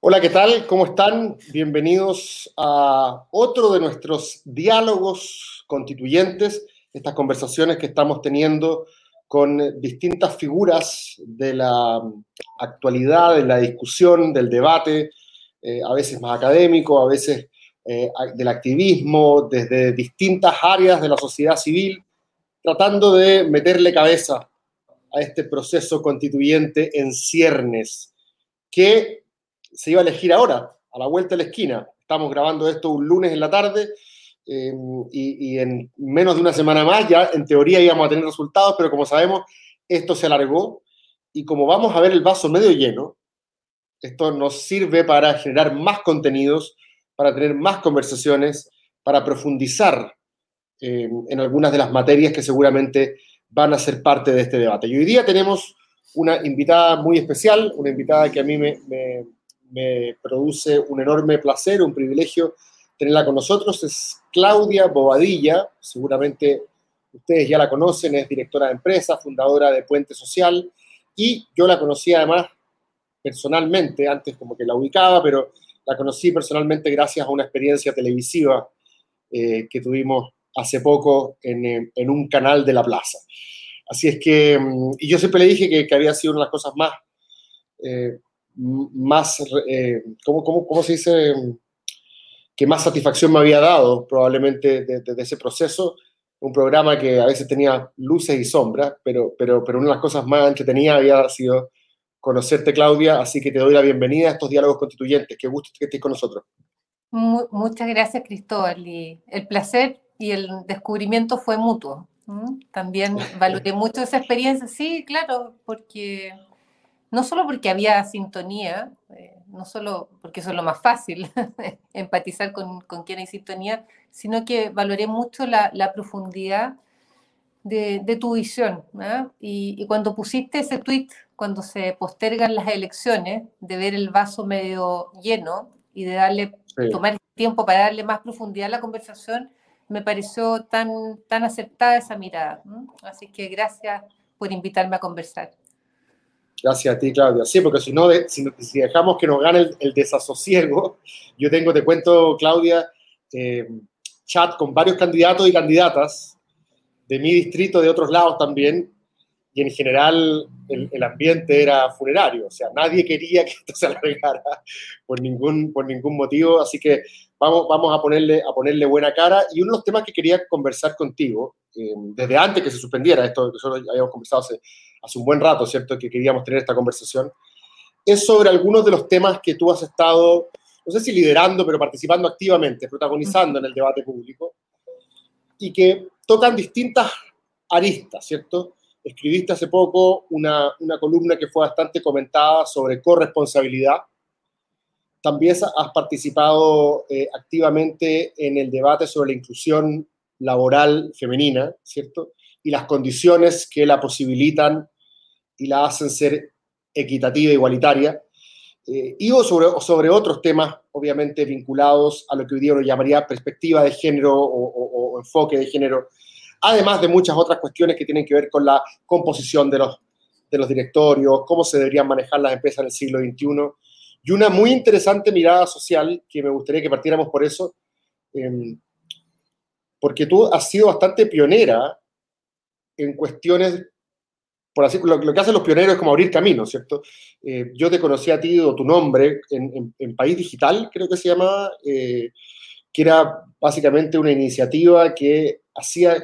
Hola, ¿qué tal? ¿Cómo están? Bienvenidos a otro de nuestros diálogos constituyentes, estas conversaciones que estamos teniendo con distintas figuras de la actualidad, de la discusión, del debate, eh, a veces más académico, a veces eh, del activismo, desde distintas áreas de la sociedad civil, tratando de meterle cabeza a este proceso constituyente en ciernes, que se iba a elegir ahora, a la vuelta de la esquina. Estamos grabando esto un lunes en la tarde eh, y, y en menos de una semana más ya en teoría íbamos a tener resultados, pero como sabemos, esto se alargó y como vamos a ver el vaso medio lleno, esto nos sirve para generar más contenidos, para tener más conversaciones, para profundizar eh, en algunas de las materias que seguramente van a ser parte de este debate. Y hoy día tenemos una invitada muy especial, una invitada que a mí me, produce un enorme placer, un privilegio tenerla con nosotros. Es Claudia Bobadilla, seguramente ustedes ya la conocen, es directora de empresa, fundadora de Puente Social, y yo la conocí además personalmente, antes como que la ubicaba, pero la conocí personalmente gracias a una experiencia televisiva eh, que tuvimos hace poco en, eh, en un canal de la plaza. Así es que, mm, y yo siempre le dije que, que había sido una de las cosas más, eh, más, ¿cómo, cómo, cómo se dice? Que más satisfacción me había dado probablemente de, de- de ese proceso. Un programa que a veces tenía luces y sombras, pero, pero, pero una de las cosas más entretenidas había sido conocerte, Claudia, así que te doy la bienvenida a estos diálogos constituyentes. Qué gusto que estés con nosotros. Mu- muchas gracias, Cristóbal. Y el placer y el descubrimiento fue mutuo. También valoré mucho esa experiencia. Sí, claro, porque no solo porque había sintonía, eh, no solo porque eso es lo más fácil, empatizar con, con quien hay sintonía, sino que valoré mucho la, la profundidad de, de tu visión. ¿ah? Y, y cuando pusiste ese tweet, cuando se postergan las elecciones, de ver el vaso medio lleno y de darle Sí. tomar tiempo para darle más profundidad a la conversación, me pareció tan, tan acertada esa mirada. Así que gracias por invitarme a conversar. Gracias a ti, Claudia. Sí, porque si no, de- si, si dejamos que nos gane el, el desasosiego, yo tengo, te cuento, Claudia, eh, chat con varios candidatos y candidatas de mi distrito, de otros lados también, y en general el, el ambiente era funerario, o sea, nadie quería que esto se alargara por ningún, por ningún motivo, así que vamos, vamos a, ponerle, a ponerle buena cara. Y uno de los temas que quería conversar contigo, eh, desde antes que se suspendiera, esto nosotros habíamos conversado hace, hace un buen rato, ¿cierto?, que queríamos tener esta conversación, es sobre algunos de los temas que tú has estado, no sé si liderando, pero participando activamente, protagonizando en el debate público, y que tocan distintas aristas, ¿cierto? Escribiste hace poco una, una columna que fue bastante comentada sobre corresponsabilidad. También has participado eh, activamente en el debate sobre la inclusión laboral femenina, ¿cierto? Y las condiciones que la posibilitan y la hacen ser equitativa igualitaria. Eh, y sobre, sobre otros temas, obviamente vinculados a lo que hoy día uno llamaría perspectiva de género o, o- o enfoque de género, además de muchas otras cuestiones que tienen que ver con la composición de los, de los directorios, cómo se deberían manejar las empresas en el siglo XXI, y una muy interesante mirada social, que me gustaría que partiéramos por eso, eh, porque tú has sido bastante pionera en cuestiones, por así lo, lo que hacen los pioneros es como abrir caminos, ¿cierto? Eh, yo te conocí a ti o tu nombre en País Digital, creo que se llamaba, eh, que era básicamente una iniciativa que hacía,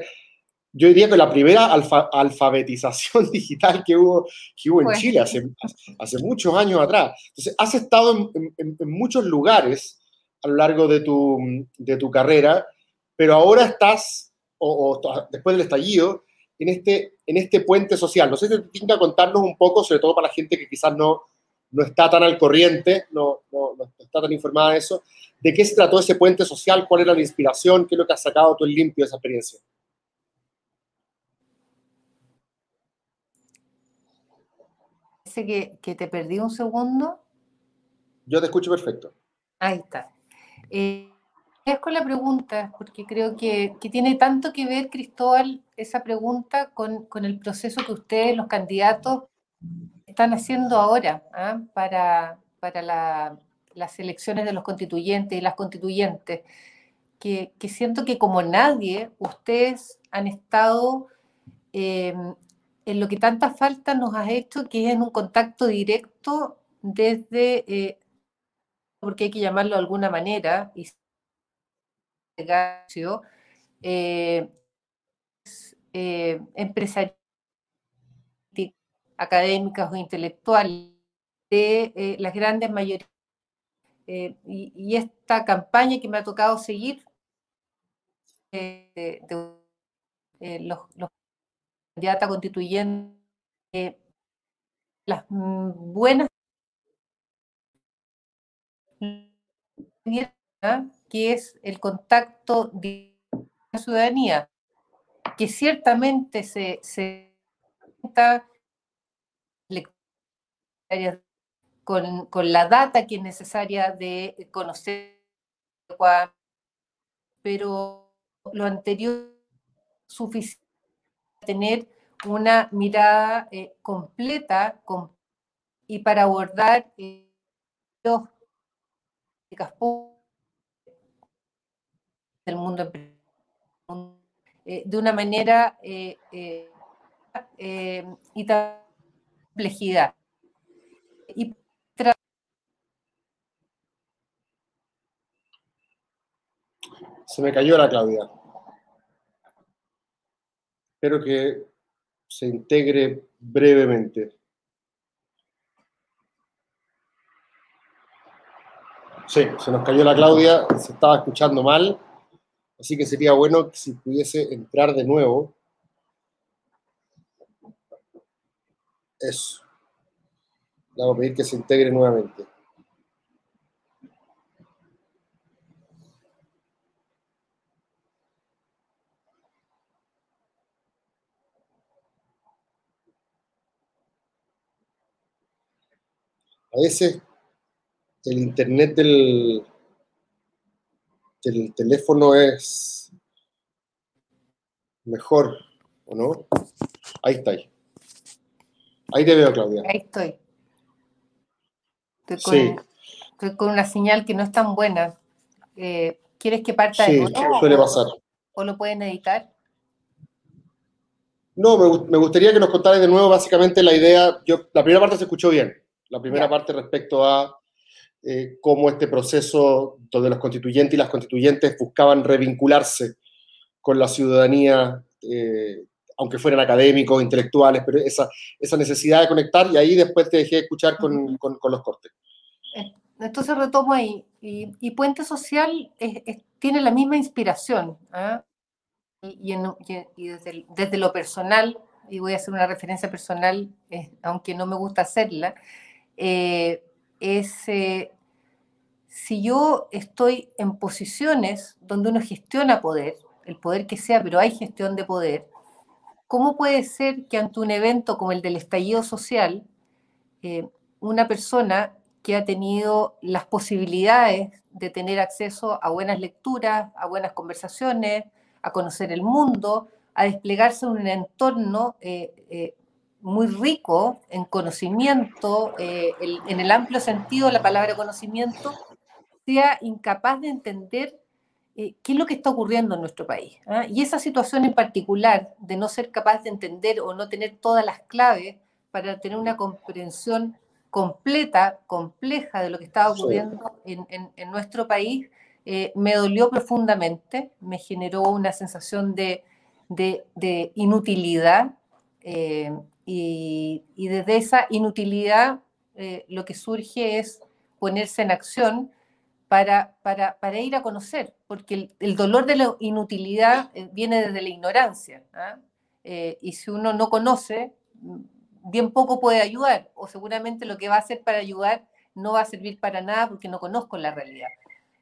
yo diría que la primera alfa- alfabetización digital que hubo, que hubo en Fue. Chile hace, hace muchos años atrás. Entonces, has estado en, en- en muchos lugares a lo largo de tu, de tu carrera, pero ahora estás, o, o después del estallido, en este, en este puente social. No sé si te tinca contarnos un poco, sobre todo para la gente que quizás no, no está tan al corriente, no, no, no está tan informada de eso, de qué se trató ese puente social, cuál era la inspiración, qué es lo que has sacado tú en limpio de esa experiencia. Parece que, que te perdí un segundo. Yo te escucho perfecto. Ahí está. Eh, con la pregunta, porque creo que, que, tiene tanto que ver, Cristóbal, esa pregunta con, con el proceso que ustedes, los candidatos, están haciendo ahora ¿ah? para, para la, las elecciones de los constituyentes y las constituyentes, que, que siento que como nadie, ustedes han estado eh, en lo que tanta falta nos ha hecho, que es en un contacto directo desde, eh, porque hay que llamarlo de alguna manera, y eh, eh, empresarial, académicas o intelectuales de eh, las grandes mayorías. Eh, y, esta campaña que me ha tocado seguir de los, los candidatas constituyentes, las buenas que es el contacto de la ciudadanía, que ciertamente se, se con, con, la data que es necesaria de conocer, pero lo anterior suficiente tener una mirada eh, completa com, y para abordar eh, los del mundo eh, de una manera eh, eh, y complejidad. Y Se me cayó la Claudia. Espero que se integre brevemente. Sí, se nos cayó la Claudia, se estaba escuchando mal, así que sería bueno si pudiese entrar de nuevo. Eso. Le vamos a pedir que se integre nuevamente. A veces el internet del, del teléfono es mejor, ¿o no? Ahí está. Ahí, ahí te veo, Claudia. Ahí estoy. Estoy con, sí. estoy con una señal que no es tan buena. Eh, ¿Quieres que parta sí, de nuevo? suele pasar. ¿O lo pueden editar? No, me, me, gustaría que nos contaras de nuevo básicamente la idea. Yo, la primera parte se escuchó bien. La primera ya. parte respecto a eh, cómo este proceso donde los constituyentes y las constituyentes buscaban revincularse con la ciudadanía, eh, aunque fueran académicos, intelectuales, pero esa, esa necesidad de conectar y ahí después te dejé escuchar con, con, con los cortes. Entonces retomo ahí. Y, y Puente Social es, es, tiene la misma inspiración. ¿eh? Y, en, y, desde, desde, lo personal, y voy a hacer una referencia personal, eh, aunque no me gusta hacerla, eh, es eh, si yo estoy en posiciones donde uno gestiona poder, el poder que sea, pero hay gestión de poder, ¿cómo puede ser que ante un evento como el del estallido social, eh, una persona que ha tenido las posibilidades de tener acceso a buenas lecturas, a buenas conversaciones, a conocer el mundo, a desplegarse en un entorno muy rico en conocimiento, eh, el, en el amplio sentido de la palabra conocimiento, sea incapaz de entender eh, qué es lo que está ocurriendo en nuestro país. ¿eh? Y esa situación en particular de no ser capaz de entender o no tener todas las claves para tener una comprensión completa, compleja de lo que estaba ocurriendo sí. en, en, en, nuestro país, eh, me dolió profundamente, me generó una sensación de, de, de inutilidad eh, y, y, desde esa inutilidad eh, lo que surge es ponerse en acción para, para, para ir a conocer, porque el, el, dolor de la inutilidad eh, viene desde la ignorancia. ¿ah? Eh, y si uno no conoce, bien poco puede ayudar, o seguramente lo que va a hacer para ayudar no va a servir para nada porque no conozco la realidad.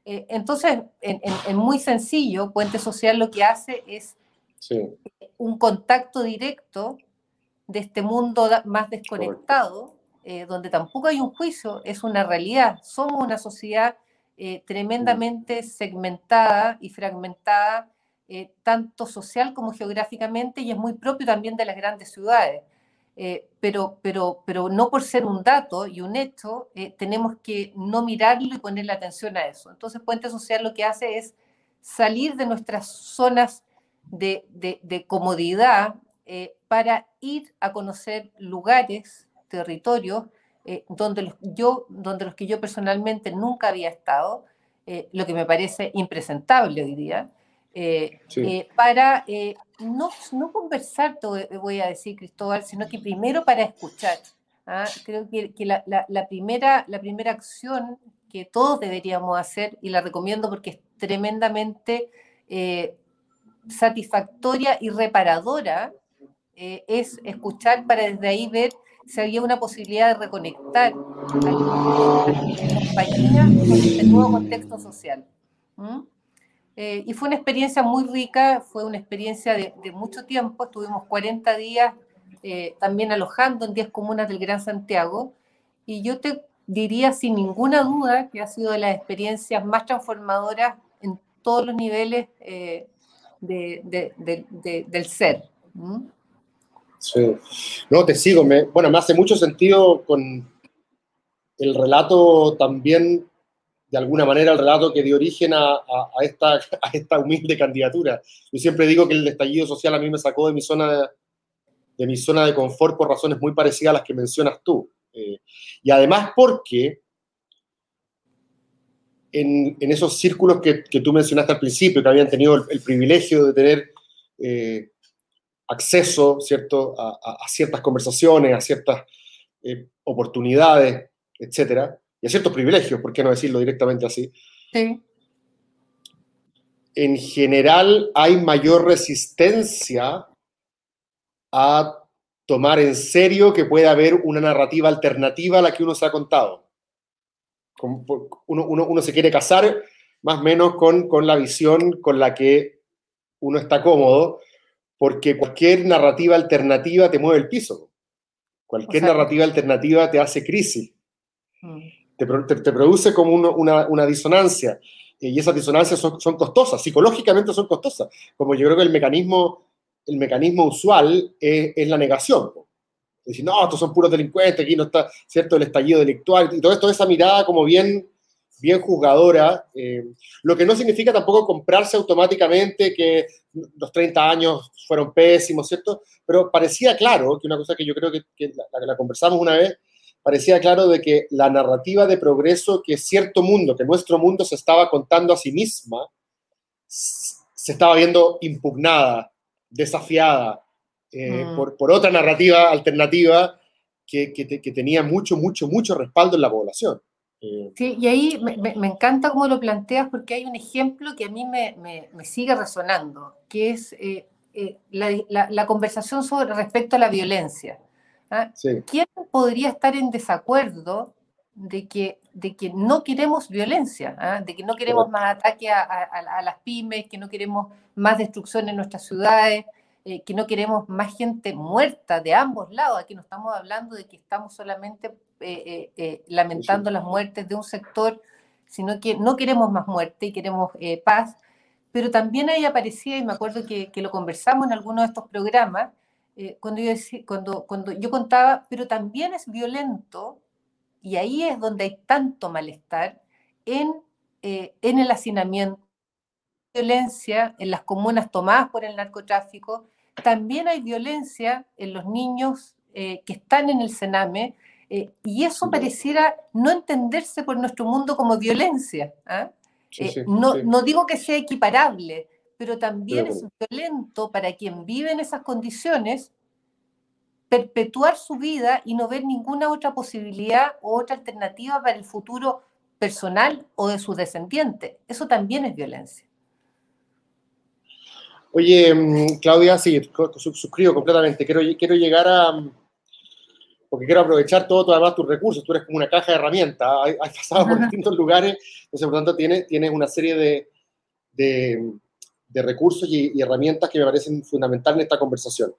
Eh, entonces, en, en, en, muy sencillo, Puente Social lo que hace es sí. un contacto directo de este mundo más desconectado, eh, donde tampoco hay un juicio, es una realidad. Somos una sociedad eh, tremendamente segmentada y fragmentada, eh, tanto social como geográficamente, y es muy propio también de las grandes ciudades. Pero, pero, pero no por ser un dato y un hecho, tenemos que no mirarlo y ponerle atención a eso. Entonces, Puente Social lo que hace es salir de nuestras zonas de, de, de comodidad para ir a conocer lugares, territorios, eh, donde, los, yo, donde los que yo personalmente nunca había estado, eh, lo que me parece impresentable hoy día, eh, para no, no conversar, te voy a decir, Cristóbal, sino que primero para escuchar. ¿ah? Creo que, que la, la, primera, la primera acción que todos deberíamos hacer, y la recomiendo porque es tremendamente satisfactoria y reparadora, es escuchar para desde ahí ver si había una posibilidad de reconectar a la compañía con este nuevo contexto social. Eh, y fue una experiencia muy rica, fue una experiencia de, mucho tiempo, estuvimos 40 días eh, también alojando en 10 comunas del Gran Santiago, y yo te diría sin ninguna duda que ha sido de las experiencias más transformadoras en todos los niveles eh, del ser. No, te sigo. Me, bueno, me hace mucho sentido con el relato también, de alguna manera, el relato que dio origen a, esta, a esta humilde candidatura. Yo siempre digo que el estallido social a mí me sacó de mi zona de, mi zona de confort por razones muy parecidas a las que mencionas tú. Eh, y además porque en, esos círculos que, tú mencionaste al principio, que habían tenido el, privilegio de tener eh, acceso ¿cierto? A, ciertas conversaciones, a ciertas eh, oportunidades, etcétera, y a ciertos privilegios, ¿por qué no decirlo directamente así? Sí. En general hay mayor resistencia a tomar en serio que puede haber una narrativa alternativa a la que uno se ha contado. Uno, uno, se quiere casar más o menos con, con la visión con la que uno está cómodo, porque cualquier narrativa alternativa te mueve el piso. Cualquier narrativa alternativa te hace crisis. Mm. Te, te, produce como una, una, disonancia. Y esas disonancias son, son, costosas, psicológicamente son costosas. Como yo creo que el mecanismo, el mecanismo usual es, es la negación. Decir, no, estos son puros delincuentes, aquí no está, ¿cierto? El estallido delictual y todo esto, esa mirada como bien bien jugadora, eh, lo que no significa tampoco comprarse automáticamente que los 30 años fueron pésimos, ¿cierto? Pero parecía claro, que una cosa que yo creo que, la, la, conversamos una vez, parecía claro de que la narrativa de progreso que cierto mundo, que nuestro mundo se estaba contando a sí misma, se estaba viendo impugnada, desafiada eh, mm. por, por, otra narrativa alternativa que, que, que tenía mucho, mucho, mucho respaldo en la población. Sí, y ahí me, encanta cómo lo planteas porque hay un ejemplo que a mí me, sigue resonando, que es eh, eh, la, conversación sobre respecto a la violencia. ¿ah? ¿Quién podría estar en desacuerdo de que, de que no queremos violencia, ¿ah? de que no queremos más ataque a, las pymes, que no queremos más destrucción en nuestras ciudades, eh, que no queremos más gente muerta de ambos lados? Aquí no estamos hablando de que estamos solamente eh, eh, eh, lamentando las muertes de un sector, sino que no queremos más muerte y queremos paz. Pero también ahí aparecía, y me acuerdo que, lo conversamos en algunos de estos programas, cuando, yo cuando, cuando yo contaba, pero también es violento, y ahí es donde hay tanto malestar, en, en el hacinamiento, violencia en las comunas tomadas por el narcotráfico, también hay violencia en los niños que están en el Sename, eh, y eso pareciera no entenderse por nuestro mundo como violencia. ¿ah? Eh, no, no, digo que sea equiparable, pero también es violento para quien vive en esas condiciones perpetuar su vida y no ver ninguna otra posibilidad o otra alternativa para el futuro personal o de sus descendientes. Eso también es violencia. Oye, mm, Claudia, sí, suscribo completamente. Quiero, quiero llegar a, porque quiero aprovechar todo, además tus recursos. Tú eres como una caja de herramientas, has, pasado por distintos lugares, entonces por lo tanto tienes, tienes una serie de, de, recursos y, herramientas que me parecen fundamentales en esta conversación.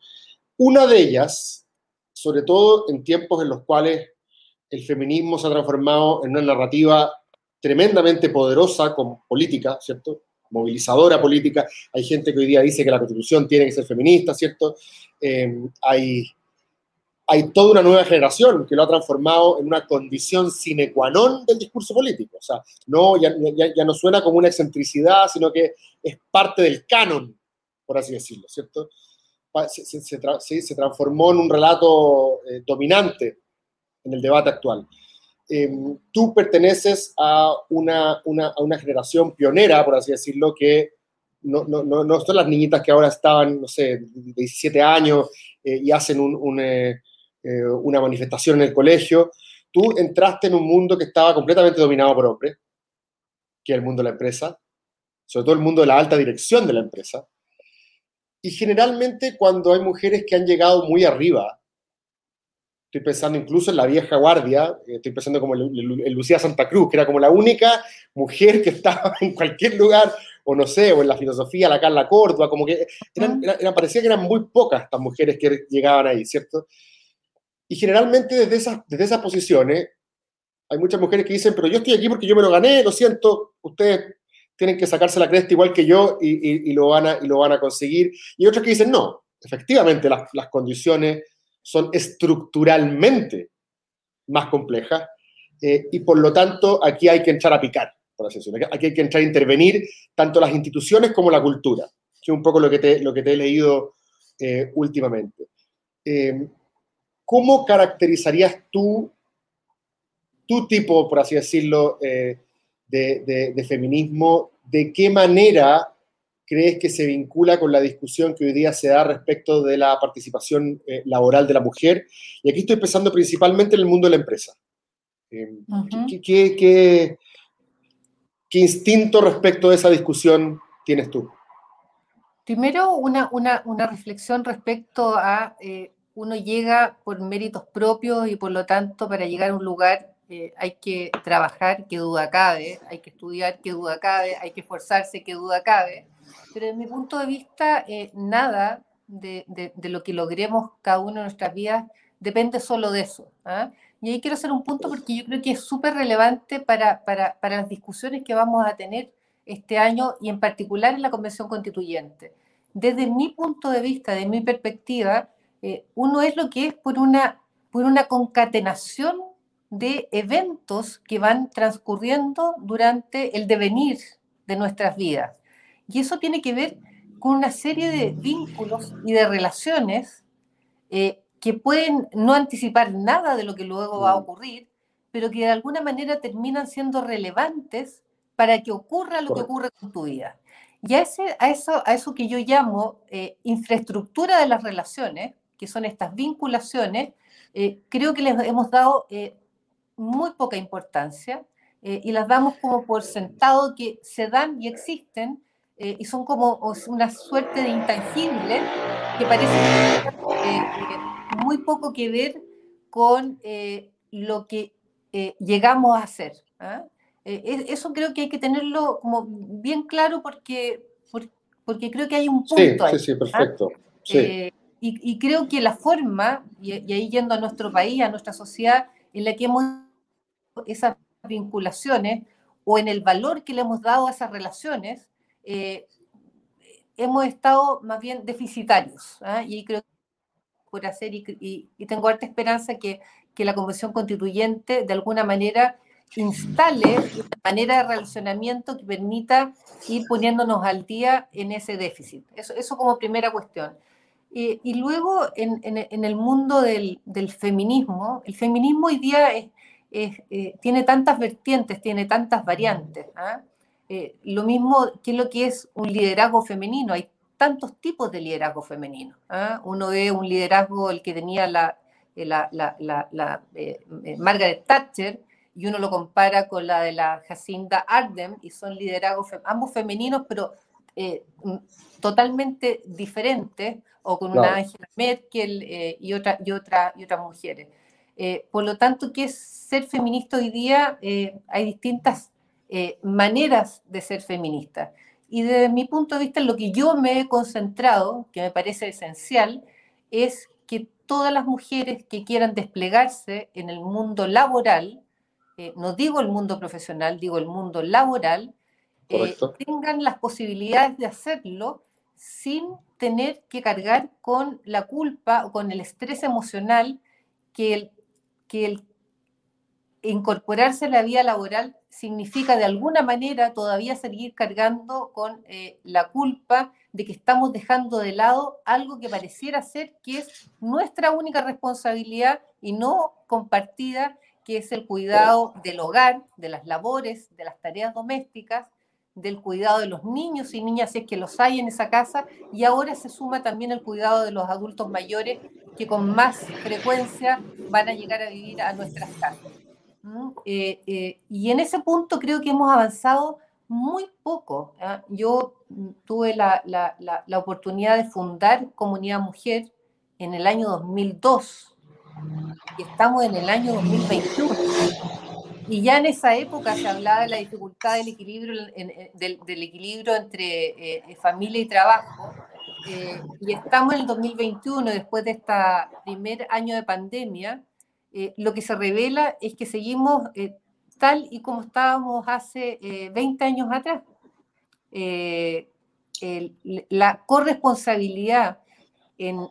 Una de ellas, sobre todo en tiempos en los cuales el feminismo se ha transformado en una narrativa tremendamente poderosa con política, ¿cierto? Movilizadora política. Hay gente que hoy día dice que la constitución tiene que ser feminista, ¿cierto? Eh, hay, hay toda una nueva generación que lo ha transformado en una condición sine qua non del discurso político. O sea, no, ya, ya, no suena como una excentricidad, sino que es parte del canon, por así decirlo, ¿cierto? Se, sí, se transformó en un relato eh, dominante en el debate actual. Eh, tú perteneces a una, una, a una, generación pionera, por así decirlo, que no, no, no, no, son las niñitas que ahora estaban, no sé, 17 años eh, y hacen un, un, eh, una manifestación en el colegio. Tú entraste en un mundo que estaba completamente dominado por hombres, que es el mundo de la empresa, sobre todo el mundo de la alta dirección de la empresa. Y generalmente cuando hay mujeres que han llegado muy arriba, estoy pensando incluso en la vieja guardia, eh, estoy pensando como en Lucía Santa Cruz, que era como la única mujer que estaba en cualquier lugar, o no sé, o en la filosofía, la Carla Córdoba, como que eran, eran, parecía que eran muy pocas estas mujeres que llegaban ahí, ¿cierto? Y generalmente desde esas, desde esas posiciones hay muchas mujeres que dicen, pero yo estoy aquí porque yo me lo gané, lo siento, ustedes tienen que sacarse la cresta igual que yo y, y, y lo, van a, y lo van a conseguir. Y otros que dicen, no, efectivamente las, las condiciones son estructuralmente más complejas eh, y por lo tanto aquí hay que entrar a picar, por así decirlo. Aquí hay que entrar a intervenir tanto las instituciones como la cultura, que es un poco lo que te, lo que te he leído eh, últimamente. Eh, ¿Cómo caracterizarías tú tu tipo, por así decirlo, de, de, de feminismo? ¿De qué manera crees que se vincula con la discusión que hoy día se da respecto de la participación eh, laboral de la mujer? Y aquí estoy pensando principalmente en el mundo de la empresa. Eh, uh -huh. ¿qué, qué, qué, qué, instinto respecto de esa discusión tienes tú? Primero, una, una, una reflexión respecto a eh, uno llega por méritos propios y por lo tanto para llegar a un lugar eh, hay que trabajar, que duda cabe, hay que estudiar, que duda cabe, hay que esforzarse, que duda cabe. Pero desde mi punto de vista, eh, nada de, lo que logremos cada uno en nuestras vidas depende solo de eso. ¿eh? Y ahí quiero hacer un punto porque yo creo que es súper relevante para, las discusiones que vamos a tener este año y en particular en la Convención Constituyente. Desde mi punto de vista, de mi perspectiva, eh, uno es lo que es por una concatenación de eventos que van transcurriendo durante el devenir de nuestras vidas. Y eso tiene que ver con una serie de vínculos y de relaciones eh, que pueden no anticipar nada de lo que luego va a ocurrir, pero que de alguna manera terminan siendo relevantes para que ocurra lo que ocurre con tu vida. Y a, ese, a, eso, a eso que yo llamo eh, infraestructura de las relaciones, que son estas vinculaciones, eh, creo que les hemos dado eh, muy poca importancia eh, y las damos como por sentado que se dan y existen eh, y son como una suerte de intangibles que parece eh, muy poco que ver con lo que llegamos a hacer. ¿ah? eso creo que hay que tenerlo como bien claro porque, porque creo que hay un punto sí, ahí. Sí, sí, perfecto. ¿ah? Sí. Y, y, creo que la forma, y, y ahí yendo a nuestro país, a nuestra sociedad, en la que hemos esas vinculaciones o en el valor que le hemos dado a esas relaciones, eh, hemos estado más bien deficitarios. ¿eh? Y creo que por hacer, y, tengo harta esperanza que, que la Convención Constituyente de alguna manera instale una manera de relacionamiento que permita ir poniéndonos al día en ese déficit. Eso, como primera cuestión. Y luego en, el mundo del, feminismo, el feminismo hoy día eh, tiene tantas vertientes, tiene tantas variantes. ¿eh? Eh, lo mismo que lo que es un liderazgo femenino. Hay tantos tipos de liderazgo femenino. Uno ve un liderazgo, el que tenía la, la, la, la Margaret Thatcher, y uno lo compara con la de la Jacinda Ardern, y son liderazgos ambos femeninos, pero totalmente diferentes, o con una Angela Merkel y, otra, y, otra, y otras mujeres. Eh, por lo tanto, ¿qué es ser feminista hoy día? Eh, hay distintas eh, maneras de ser feminista. Y desde mi punto de vista, lo que yo me he concentrado, que me parece esencial, es que todas las mujeres que quieran desplegarse en el mundo laboral no digo el mundo profesional, digo el mundo laboral, tengan las posibilidades de hacerlo sin tener que cargar con la culpa o con el estrés emocional que el, que el incorporarse a la vida laboral significa de alguna manera todavía seguir cargando con eh, la culpa de que estamos dejando de lado algo que pareciera ser que es nuestra única responsabilidad y no compartida, que es el cuidado del hogar, de las labores, de las tareas domésticas, del cuidado de los niños y niñas, si es que los hay en esa casa, y ahora se suma también el cuidado de los adultos mayores que con más frecuencia van a llegar a vivir a nuestras casas. Eh, eh, y en ese punto creo que hemos avanzado muy poco. Yo tuve la, la, la, oportunidad de fundar Comunidad Mujer en el año 2002 y estamos en el año 2021. Y ya en esa época se hablaba de la dificultad del equilibrio, del, del, equilibrio entre eh, familia y trabajo. y estamos en el 2021, después de este primer año de pandemia, eh, lo que se revela es que seguimos eh, tal y como estábamos hace 20 eh, años atrás. la corresponsabilidad en,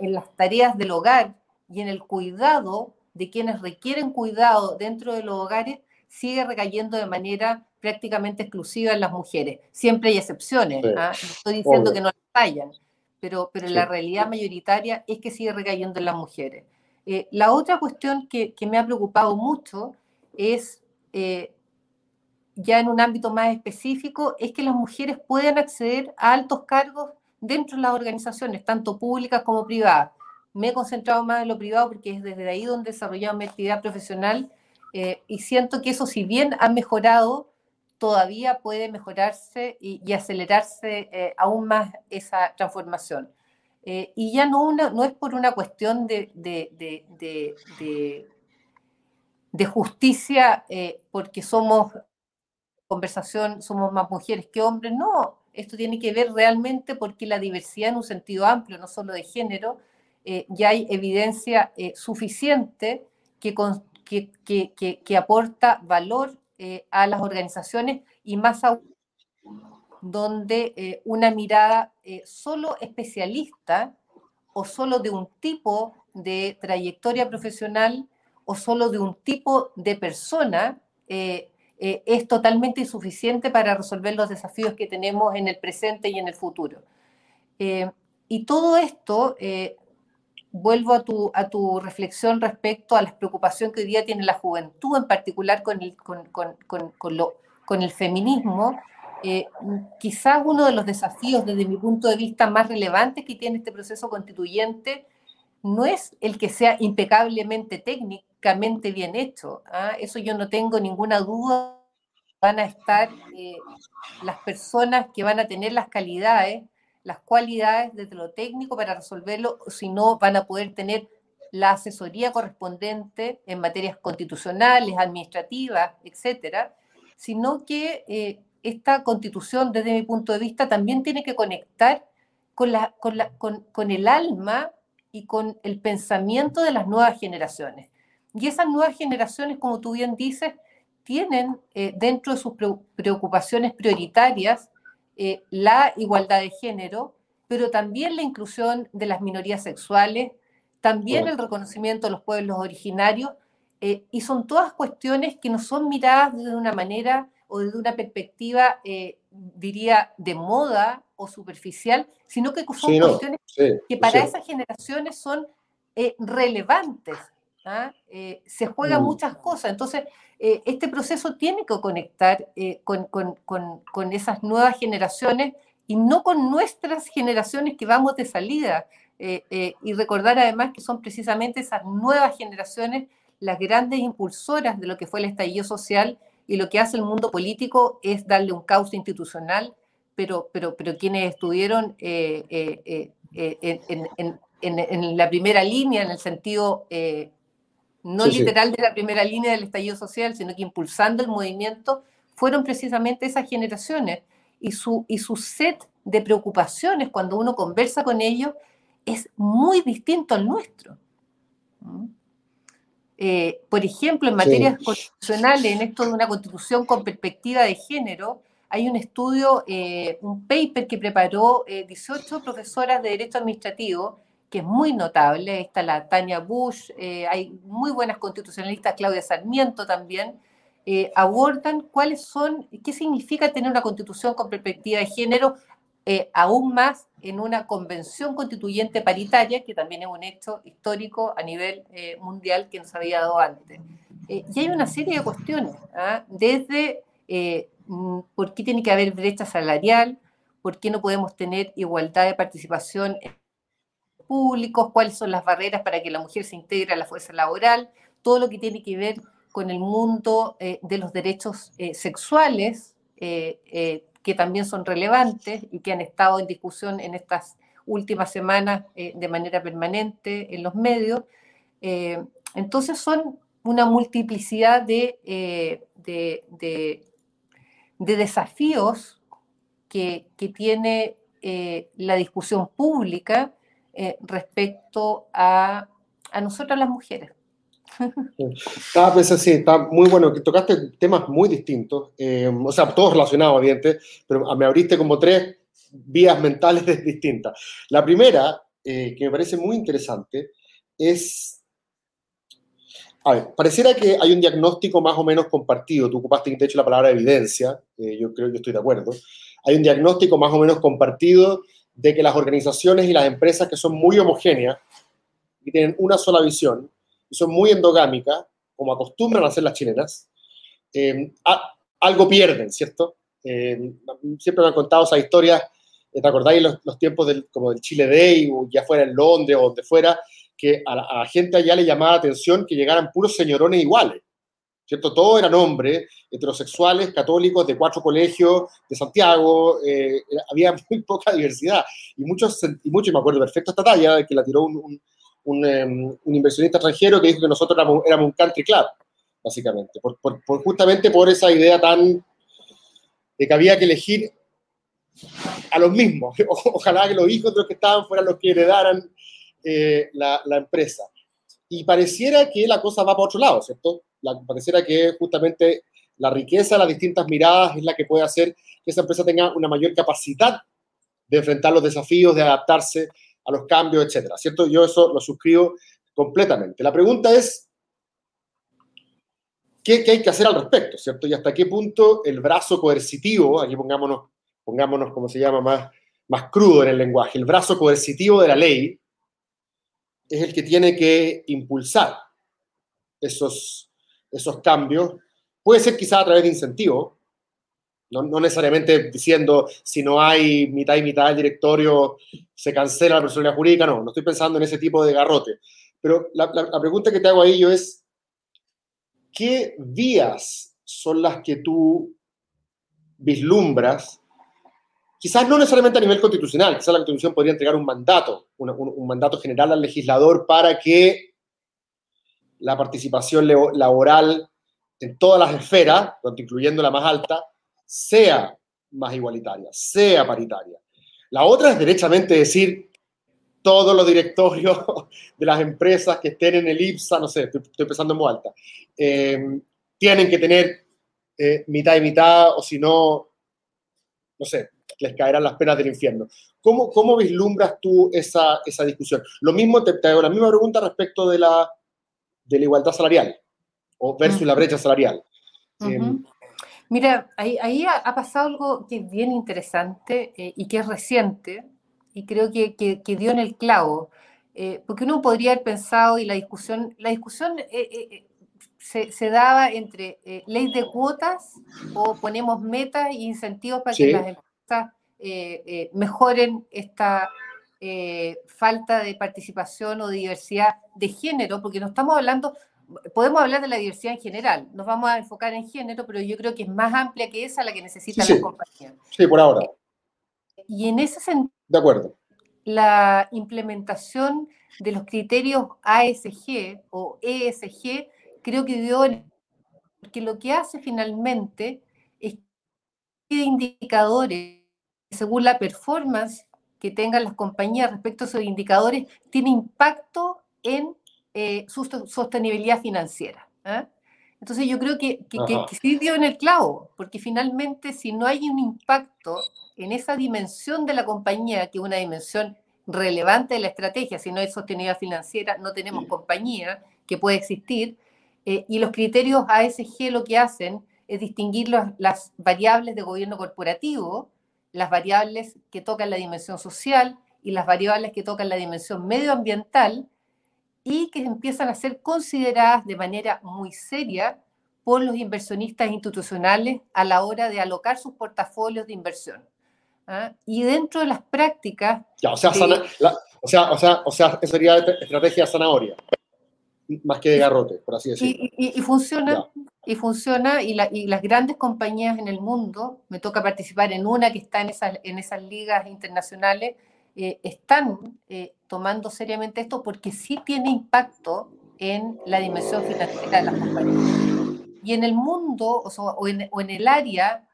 las tareas del hogar y en el cuidado de quienes requieren cuidado dentro de los hogares sigue recayendo de manera prácticamente exclusiva en las mujeres. Siempre hay excepciones, ¿ah? no estoy diciendo que no las hayan, pero, pero la realidad mayoritaria es que sigue recayendo en las mujeres. Eh, la otra cuestión que, me ha preocupado mucho es, eh, ya en un ámbito más específico, es que las mujeres puedan acceder a altos cargos dentro de las organizaciones, tanto públicas como privadas. Me he concentrado más en lo privado porque es desde ahí donde he desarrollado mi actividad profesional eh, y siento que eso, si bien ha mejorado, todavía puede mejorarse y acelerarse aún más esa transformación. Eh, y ya no, no es por una cuestión de, de, justicia, eh, porque somos conversación, somos más mujeres que hombres, no, esto tiene que ver realmente porque la diversidad en un sentido amplio, no solo de género, eh, ya hay evidencia suficiente que, que, que, aporta valor a las organizaciones y más aún donde eh, una mirada eh, solo especialista o solo de un tipo de trayectoria profesional o solo de un tipo de persona eh, es totalmente insuficiente para resolver los desafíos que tenemos en el presente y en el futuro. y todo esto, vuelvo a tu, a tu reflexión respecto a la preocupación que hoy día tiene la juventud, en particular con el, con, con, con, con el feminismo, eh, quizás uno de los desafíos desde mi punto de vista más relevantes que tiene este proceso constituyente no es el que sea impecablemente técnicamente bien hecho. ¿ah? Eso yo no tengo ninguna duda. Van a estar eh, las personas que van a tener las calidades, las cualidades desde lo técnico para resolverlo, si no van a poder tener la asesoría correspondiente en materias constitucionales, administrativas, etcétera, sino que eh, esta constitución, desde mi punto de vista, también tiene que conectar con, la, con, la, con, el alma y con el pensamiento de las nuevas generaciones. Y esas nuevas generaciones, como tú bien dices, tienen eh, dentro de sus preocupaciones prioritarias eh, la igualdad de género, pero también la inclusión de las minorías sexuales, también el reconocimiento de los pueblos originarios, eh, y son todas cuestiones que no son miradas de una manera o desde una perspectiva, eh, diría, de moda o superficial, sino que son cuestiones que para esas generaciones son eh, relevantes. ¿ah? Eh, se juegan mm. muchas cosas. Entonces, este proceso tiene que conectar con, con, con, con, esas nuevas generaciones y no con nuestras generaciones que vamos de salida. y recordar además que son precisamente esas nuevas generaciones las grandes impulsoras de lo que fue el estallido social y lo que hace el mundo político es darle un cauce institucional, pero, pero, pero quienes estuvieron eh, eh, eh, en, en, la primera línea, en el sentido no literal de la primera línea del estallido social, sino que impulsando el movimiento, fueron precisamente esas generaciones. Y su, y su set de preocupaciones, cuando uno conversa con ellos, es muy distinto al nuestro. ¿Mm? Eh, por ejemplo, en materias constitucionales, en esto de una constitución con perspectiva de género, hay un estudio, eh, un paper que preparó 18 profesoras de Derecho Administrativo, que es muy notable. Ahí está la Tania Bush, hay muy buenas constitucionalistas, Claudia Sarmiento también, abordan cuáles son, qué significa tener una constitución con perspectiva de género eh, aún más en una convención constituyente paritaria, que también es un hecho histórico a nivel eh, mundial que nos había dado antes. Eh, y hay una serie de cuestiones, ¿ah? desde mm, por qué tiene que haber brecha salarial, por qué no podemos tener igualdad de participación en públicos, cuáles son las barreras para que la mujer se integre a la fuerza laboral, todo lo que tiene que ver con el mundo de los derechos sexuales, que también son relevantes y que han estado en discusión en estas últimas semanas eh, de manera permanente en los medios. Eh, entonces son una multiplicidad de, eh, de, desafíos que, que tiene la discusión pública respecto a, a nosotras las mujeres. Estaba pensando, sí, está muy bueno, tocaste temas muy distintos, eh, o sea, todos relacionados, obviamente, pero me abriste como tres vías mentales distintas. La primera, eh, que me parece muy interesante, es, a ver, pareciera que hay un diagnóstico más o menos compartido, tú ocupaste de hecho la palabra evidencia, eh, yo creo que estoy de acuerdo, hay un diagnóstico más o menos compartido de que las organizaciones y las empresas que son muy homogéneas y tienen una sola visión, son muy endogámicas, como acostumbran a hacer las chilenas, eh, algo pierden, ¿cierto? Eh, siempre me han contado esa historia, ¿te acordáis los, los tiempos del, como del Chile Day, o ya fuera en Londres o donde fuera, que a la, gente allá le llamaba atención que llegaran puros señorones iguales, ¿cierto? Todos eran hombres, heterosexuales, católicos, de cuatro colegios de Santiago, eh, había muy poca diversidad. Y muchos, y muchos, me acuerdo perfecto esta talla, que la tiró un, Em, un, inversionista extranjero que dijo que nosotros éramos, un country club, básicamente, por, justamente por esa idea tan de que había que elegir a los mismos. ojalá que los hijos de los que estaban fueran los que heredaran eh, la, empresa. Y pareciera que la cosa va para otro lado, ¿cierto? pareciera que justamente la riqueza las distintas miradas es la que puede hacer que esa empresa tenga una mayor capacidad de enfrentar los desafíos, de adaptarse, a los cambios, etcétera, ¿cierto? Yo eso lo suscribo completamente. La pregunta es, ¿qué, hay que hacer al respecto, ¿cierto? Y hasta qué punto el brazo coercitivo, aquí pongámonos, pongámonos como se llama más, más crudo en el lenguaje, el brazo coercitivo de la ley es el que tiene que impulsar esos, esos cambios. Puede ser quizá a través de incentivos, no, necesariamente diciendo si no hay mitad y mitad del directorio se cancela la personalidad jurídica, no, no estoy pensando en ese tipo de garrote. Pero la, pregunta que te hago ahí yo es, ¿qué vías son las que tú vislumbras? Quizás no necesariamente a nivel constitucional, quizás la Constitución podría entregar un mandato, un, mandato general al legislador para que la participación laboral en todas las esferas, incluyendo la más alta, sea más igualitaria, sea paritaria. La otra es derechamente decir, todos los directorios de las empresas que estén en el IPSA, no sé, estoy, pensando en muy alta, em, tienen que tener eh, mitad y mitad, o si no, no sé, les caerán las penas del infierno. ¿Cómo, cómo vislumbras tú esa, esa discusión? Lo mismo, te, hago la misma pregunta respecto de la, de la igualdad salarial o versus la brecha salarial. Mira, ahí, ha, pasado algo que es bien interesante eh, y que es reciente, y creo que, dio en el clavo, eh, porque uno podría haber pensado, y la discusión, la discusión eh, se, daba entre ley de cuotas o ponemos metas e incentivos para que las empresas mejoren esta falta de participación o diversidad de género, porque no estamos hablando podemos hablar de la diversidad en general, nos vamos a enfocar en género, pero yo creo que es más amplia que esa la que necesita la compañía. Sí, por ahora. Y en ese sentido, de acuerdo. la implementación de los criterios ASG o ESG creo que dio, porque lo que hace finalmente es que indicadores, según la performance que tengan las compañías respecto a esos indicadores, tiene impacto en eh, su sostenibilidad financiera. ¿eh? Entonces yo creo que, que, que, que sí dio en el clavo, porque finalmente si no hay un impacto en esa dimensión de la compañía, que es una dimensión relevante de la estrategia, si no hay sostenibilidad financiera, no tenemos compañía que puede existir, eh, y los criterios ASG lo que hacen es distinguir los, las variables de gobierno corporativo, las variables que tocan la dimensión social y las variables que tocan la dimensión medioambiental, y que empiezan a ser consideradas de manera muy seria por los inversionistas institucionales a la hora de alocar sus portafolios de inversión. ¿ah? Y dentro de las prácticas... Ya, o, sea, de, sana, la, o, sea, o, sea, o sea, eso sería estrategia zanahoria, más que de garrote, por así decirlo. Y, y, y funciona, ya. y funciona, y, la, y, las grandes compañías en el mundo, me toca participar en una que está en esas, en esas ligas internacionales, eh, están eh, tomando seriamente esto porque sí tiene impacto en la dimensión financiera de las compañías. Y en el mundo o, sea, o, en, o el área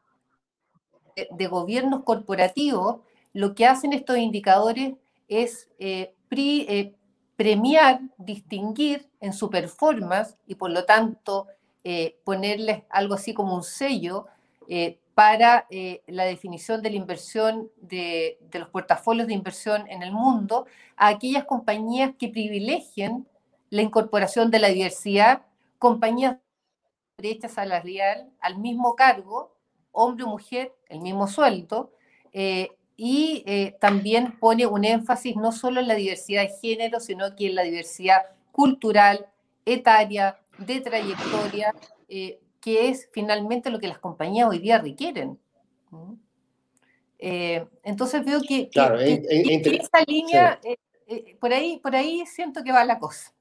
de, gobiernos corporativos, lo que hacen estos indicadores es eh, premiar, distinguir en su performance y por lo tanto ponerles algo así como un sello para eh, la definición de la inversión de, de, los portafolios de inversión en el mundo a aquellas compañías que privilegien la incorporación de la diversidad, compañías de salarial al mismo cargo, hombre o mujer, el mismo sueldo, eh, y eh, también pone un énfasis no solo en la diversidad de género, sino que en la diversidad cultural, etaria, de trayectoria, que es finalmente lo que las compañías hoy día requieren. Eh, entonces veo que, claro, que, que, que esa línea, sí. Eh, por, ahí, por ahí siento que va la cosa.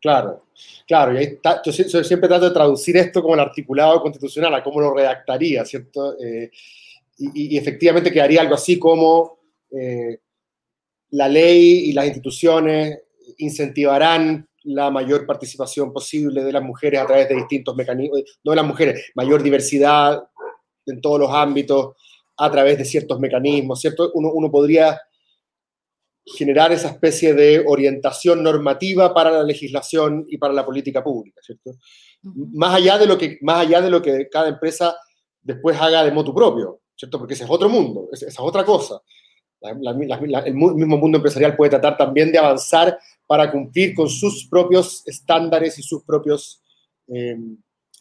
Claro, claro, y ahí está, yo, yo, siempre trato de traducir esto como el articulado constitucional, a cómo lo redactaría, ¿cierto? Eh, y, y, efectivamente quedaría algo así como eh, la ley y las instituciones incentivarán la mayor participación posible de las mujeres a través de distintos mecanismos, no de las mujeres, mayor diversidad en todos los ámbitos a través de ciertos mecanismos, ¿cierto? Uno, uno podría generar esa especie de orientación normativa para la legislación y para la política pública, ¿cierto? Uh -huh. Más allá de lo que más allá de lo que cada empresa después haga de motu propio, ¿cierto? Porque ese es otro mundo, esa es otra cosa. La, la, la, el mismo mundo empresarial puede tratar también de avanzar para cumplir con sus propios estándares y sus propios eh,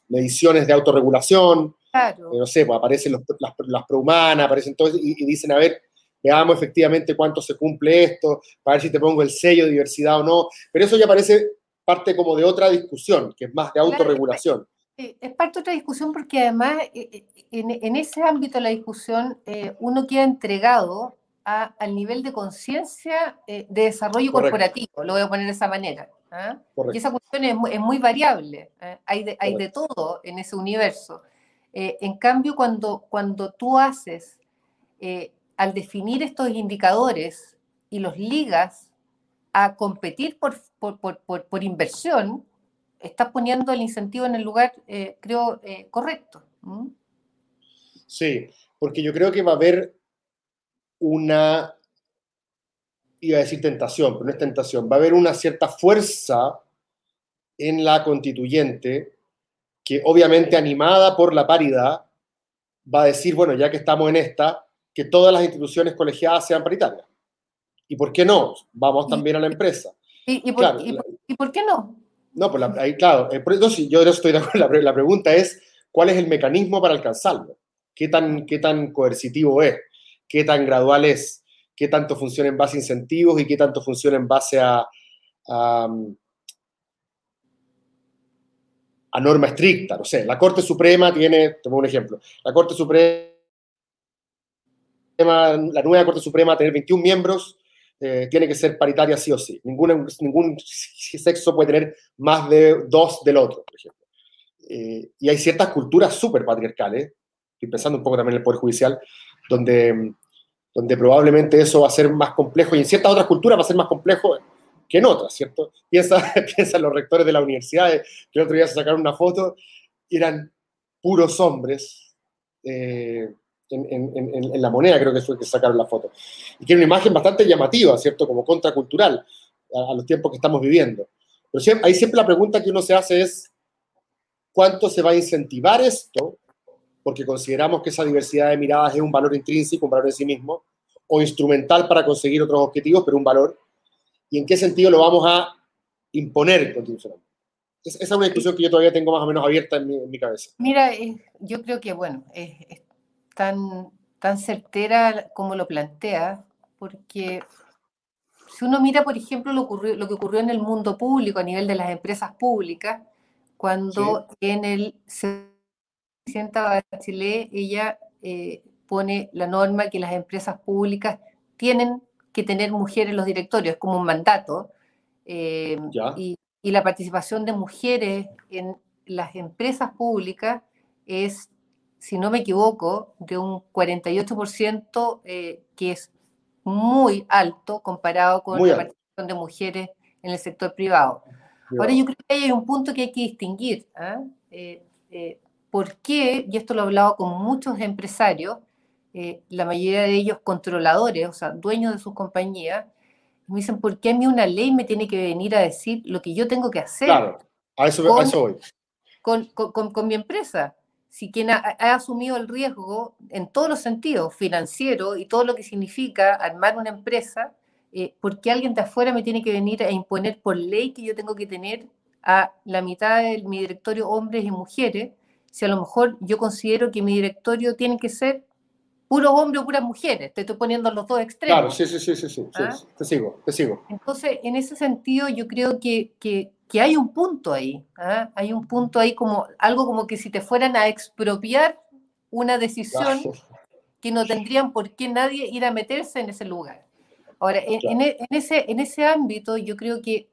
mediciones de autorregulación. Claro. Eh, no sé, pues aparecen los, las, las prohumanas, aparecen todos y, y, dicen, a ver, veamos efectivamente cuánto se cumple esto, para ver si te pongo el sello de diversidad o no. Pero eso ya parece parte como de otra discusión, que es más de autorregulación. Claro es parte de otra discusión porque además en, en ese ámbito de la discusión eh, uno queda entregado a, al nivel de conciencia eh, de desarrollo Correcto. corporativo, lo voy a poner de esa manera. ¿eh? Y esa cuestión es, es muy variable, ¿eh? hay, de, hay de todo en ese universo. Eh, en cambio, cuando, cuando tú haces, al definir estos indicadores y los ligas a competir por, por, por, por, por inversión, estás poniendo el incentivo en el lugar, creo, correcto. ¿Mm? Sí, porque yo creo que va a haber una, iba a decir tentación, pero no es tentación, va a haber una cierta fuerza en la constituyente que obviamente animada por la paridad va a decir, bueno, ya que estamos en esta, que todas las instituciones colegiadas sean paritarias. ¿Y por qué no? Vamos también a la empresa. ¿Y, y, por, claro, y, ¿y por, qué no? No, pues la, ahí, claro, eh, entonces yo estoy de acuerdo. La, la, pregunta es, ¿cuál es el mecanismo para alcanzarlo? ¿Qué tan, ¿Qué tan coercitivo es? ¿Qué tan gradual es? ¿Qué tanto funciona en base a incentivos y qué tanto funciona en base a, a, norma estricta? No sé, la Corte Suprema tiene, pongo un ejemplo, la Corte Suprema, la nueva Corte Suprema tener 21 miembros, eh, tiene que ser paritaria sí o sí. Ningún, ningún sexo puede tener más de dos del otro, por ejemplo. Eh, y hay ciertas culturas súper patriarcales, estoy pensando un poco también en el Poder Judicial, donde, donde probablemente eso va a ser más complejo y en ciertas otras culturas va a ser más complejo que en otras, ¿cierto? Piensa, piensa en los rectores de la universidad, que el otro día se sacaron una foto eran puros hombres. Eh, en, la moneda, creo que fue que sacaron la foto. Y que era una imagen bastante llamativa, ¿cierto? Como contracultural. a, a los tiempos que estamos viviendo. Pero siempre, ahí siempre la pregunta que uno se hace es, ¿cuánto se va a incentivar esto? Porque consideramos que esa diversidad de miradas es un valor intrínseco, un valor en sí mismo, o instrumental para conseguir otros objetivos, pero un valor. ¿Y en qué sentido lo vamos a imponer constitucionalmente? Esa es una discusión que yo todavía tengo más o menos abierta en mi, en mi cabeza. Mira, eh, yo creo que, bueno, es, es tan, tan certera como lo plantea, porque si uno mira, por ejemplo, lo, ocurrió, lo que ocurrió en el mundo público a nivel de las empresas públicas, cuando en el presidenta Bachelet ella eh, pone la norma que las empresas públicas tienen que tener mujeres en los directorios, es como un mandato. eh, y, y la participación de mujeres en las empresas públicas es, si no me equivoco, de un 48%, eh, que es muy alto comparado con Muy la alto. participación de mujeres en el sector privado. Ahora yo creo que hay un punto que hay que distinguir. ¿ah? Eh, eh, ¿Por qué? Y esto lo he hablado con muchos empresarios, eh, la mayoría de ellos controladores, o sea, dueños de sus compañías, me dicen, ¿por qué a mí una ley me tiene que venir a decir lo que yo tengo que hacer Claro, a eso, a ¿Cómo? eso voy. con, con- con- con mi empresa? Si quien ha, ha asumido el riesgo en todos los sentidos, financiero y todo lo que significa armar una empresa, eh, ¿por qué alguien de afuera me tiene que venir a imponer por ley que yo tengo que tener a la mitad de mi directorio hombres y mujeres? Si a lo mejor yo considero que mi directorio tiene que ser puro hombre o puras mujeres, te estoy poniendo los dos extremos. Claro, sí, sí, sí, sí, sí, sí, ¿Ah? te sigo, te sigo. Entonces, en ese sentido, yo creo que, que- que hay un punto ahí, ¿ah? hay un punto ahí como algo como que si te fueran a expropiar una decisión Claro. que no tendrían por qué nadie ir a meterse en ese lugar. Ahora, en, Claro. en e- en ese, en ese ámbito, yo creo que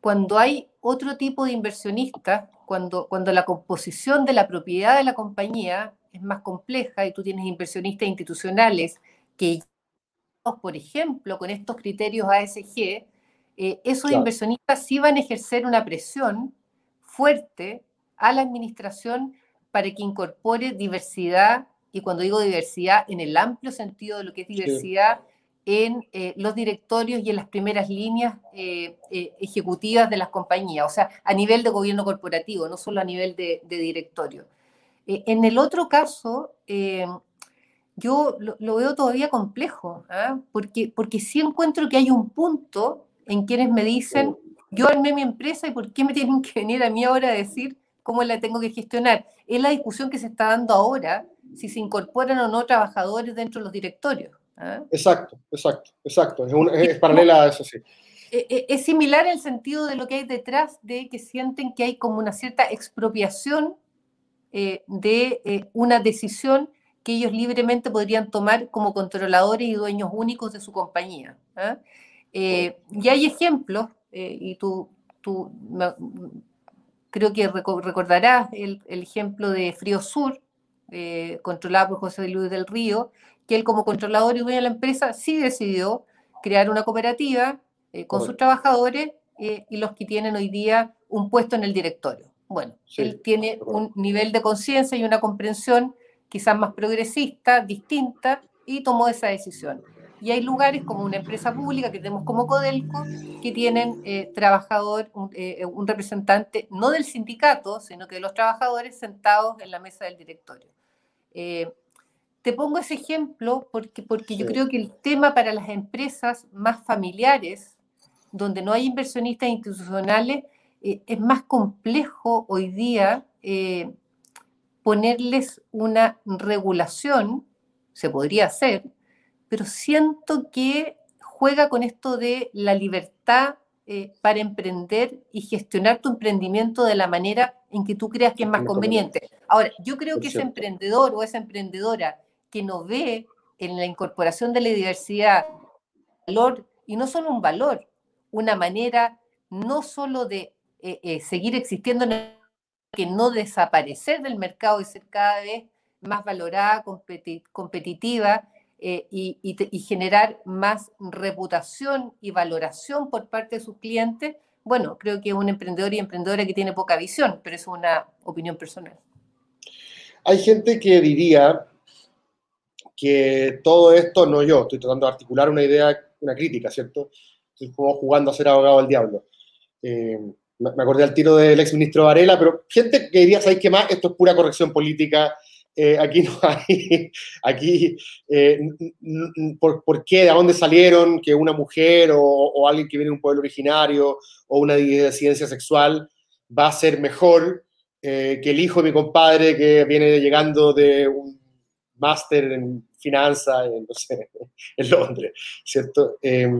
cuando hay otro tipo de inversionistas, cuando, cuando la composición de la propiedad de la compañía es más compleja y tú tienes inversionistas institucionales que, por ejemplo, con estos criterios ASG, eh, esos Claro. inversionistas sí van a ejercer una presión fuerte a la administración para que incorpore diversidad, y cuando digo diversidad, en el amplio sentido de lo que es diversidad, en eh, los directorios y en las primeras líneas eh, eh, ejecutivas de las compañías, o sea, a nivel de gobierno corporativo, no solo a nivel de, de directorio. En el otro caso, yo lo, lo veo todavía complejo, ¿ah? porque, porque sí encuentro que hay un punto en quienes me dicen, yo armé mi empresa y por qué me tienen que venir a mí ahora a decir cómo la tengo que gestionar. Es la discusión que se está dando ahora, si se incorporan o no trabajadores dentro de los directorios. ¿Ah? Exacto, exacto, exacto. Es, un- es paralela a eso, sí. Eh, eh, Es similar el sentido de lo que hay detrás de que sienten que hay como una cierta expropiación eh, de eh, una decisión que ellos libremente podrían tomar como controladores y dueños únicos de su compañía. ¿ah? Eh, y hay ejemplos, eh, y tú, tú me- creo que reco- recordarás el, el ejemplo de Frío Sur, eh, controlado por José Luis del Río, que él como controlador y dueño de la empresa sí decidió crear una cooperativa eh, con sus trabajadores eh, y los que tienen hoy día un puesto en el directorio. Bueno, Sí, él tiene un nivel de conciencia y una comprensión quizás más progresista, distinta, y tomó esa decisión. Y hay lugares como una empresa pública que tenemos como Codelco, que tienen eh, trabajador, un, eh, un representante no del sindicato, sino que de los trabajadores sentados en la mesa del directorio. Eh, te pongo ese ejemplo porque, porque yo creo que el tema para las empresas más familiares, donde no hay inversionistas institucionales, eh, es más complejo hoy día eh, ponerles una regulación, se podría hacer, pero siento que juega con esto de la libertad eh, para emprender y gestionar tu emprendimiento de la manera en que tú creas que es más conveniente. Ahora, yo creo que ese emprendedor o esa emprendedora que no ve en la incorporación de la diversidad valor, y no solo un valor, una manera no solo de eh, eh, seguir existiendo, que no desaparecer del mercado y ser cada vez más valorada, competi- competitiva eh, y generar más reputación y valoración por parte de sus clientes, bueno, creo que es un emprendedor y emprendedora que tiene poca visión, pero es una opinión personal. Hay gente que diría que todo esto, no yo, estoy tratando de articular una idea, una crítica, ¿cierto? estoy jugando a ser abogado del diablo. Eh, me acordé al tiro del exministro Varela, pero gente que diría, ¿sabéis qué más? Esto es pura corrección política, eh, aquí no hay, aquí, eh, ¿por, por qué? ¿De dónde salieron? Que una mujer o, alguien que viene de un pueblo originario o una disidencia sexual va a ser mejor que el hijo de mi compadre que viene llegando de un máster en finanzas, en, no Londres, ¿cierto? Eh,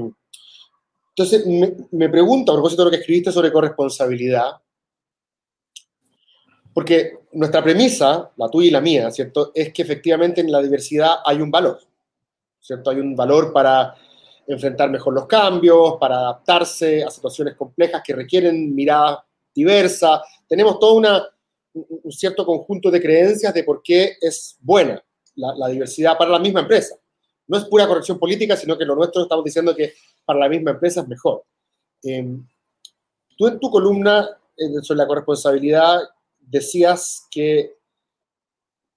entonces, me, me pregunto, a propósito de lo que escribiste sobre corresponsabilidad, porque nuestra premisa, la tuya y la mía, ¿cierto? Es que efectivamente en la diversidad hay un valor, ¿cierto? Hay un valor para enfrentar mejor los cambios, para adaptarse a situaciones complejas que requieren miradas diversas. Tenemos todo una, un un cierto conjunto de creencias de por qué es buena la, la diversidad para la misma empresa. No es pura corrección política, sino que lo nuestro estamos diciendo que para la misma empresa es mejor. Eh, tú en tu columna eh, sobre la corresponsabilidad decías que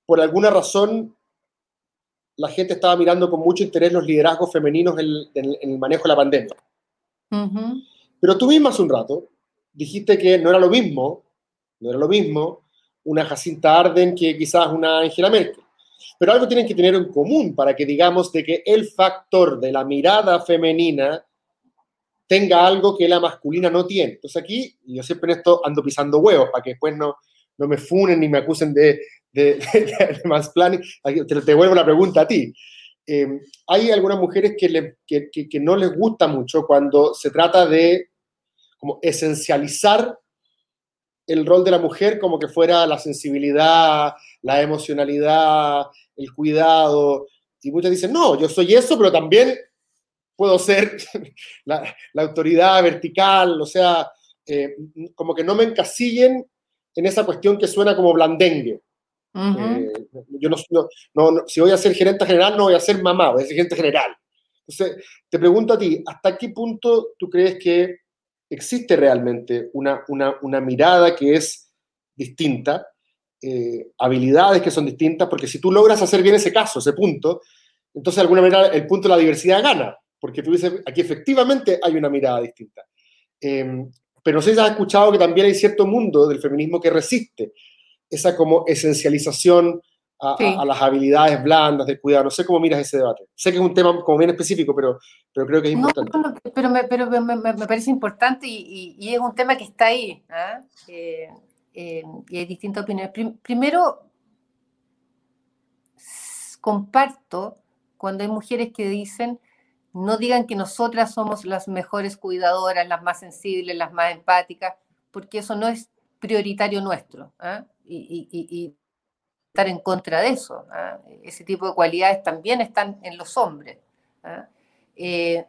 por alguna razón la gente estaba mirando con mucho interés los liderazgos femeninos en, en- en el manejo de la pandemia. Pero tú misma hace un rato dijiste que no era lo mismo, no era lo mismo una Jacinta Arden que quizás una Angela Merkel. Pero algo tienen que tener en común para que digamos de que el factor de la mirada femenina tenga algo que la masculina no tiene. Entonces aquí, yo siempre en esto ando pisando huevos para que después no, no me funen ni me acusen de, de, de, de mansplaining. Aquí Te, te vuelvo la pregunta a ti. Eh, hay algunas mujeres que, le- que- que- que no les gusta mucho cuando se trata de como esencializar el rol de la mujer como que fuera la sensibilidad, la emocionalidad, el cuidado. Y muchas dicen, no, yo soy eso, pero también puedo ser la, la autoridad vertical, o sea, eh, como que no me encasillen en esa cuestión que suena como blandengue. Eh, yo no, no- no- no- si voy a ser gerente general, no voy a ser mamá, voy a ser gerente general. Entonces, te pregunto a ti, ¿hasta qué punto tú crees que existe realmente una, una, una mirada que es distinta, eh, habilidades que son distintas? Porque si tú logras hacer bien ese caso, ese punto, entonces de alguna manera el punto de la diversidad gana, porque tú dices, aquí efectivamente hay una mirada distinta. Eh, pero no sé si has escuchado que también hay cierto mundo del feminismo que resiste esa como esencialización a, Sí. a- a las habilidades blandas del cuidado. No sé cómo miras ese debate. Sé que es un tema como bien específico, pero, pero creo que es importante. no, no, pero, me, pero me, me- me parece importante y, y- y es un tema que está ahí. ¿ah? Eh, eh, y hay distintas opiniones. Prim- primero, comparto cuando hay mujeres que dicen, no digan que nosotras somos las mejores cuidadoras, las más sensibles, las más empáticas, porque eso no es prioritario nuestro. ¿ah? Y estar en contra de eso. ¿ah? Ese tipo de cualidades también están en los hombres. ¿ah? Eh,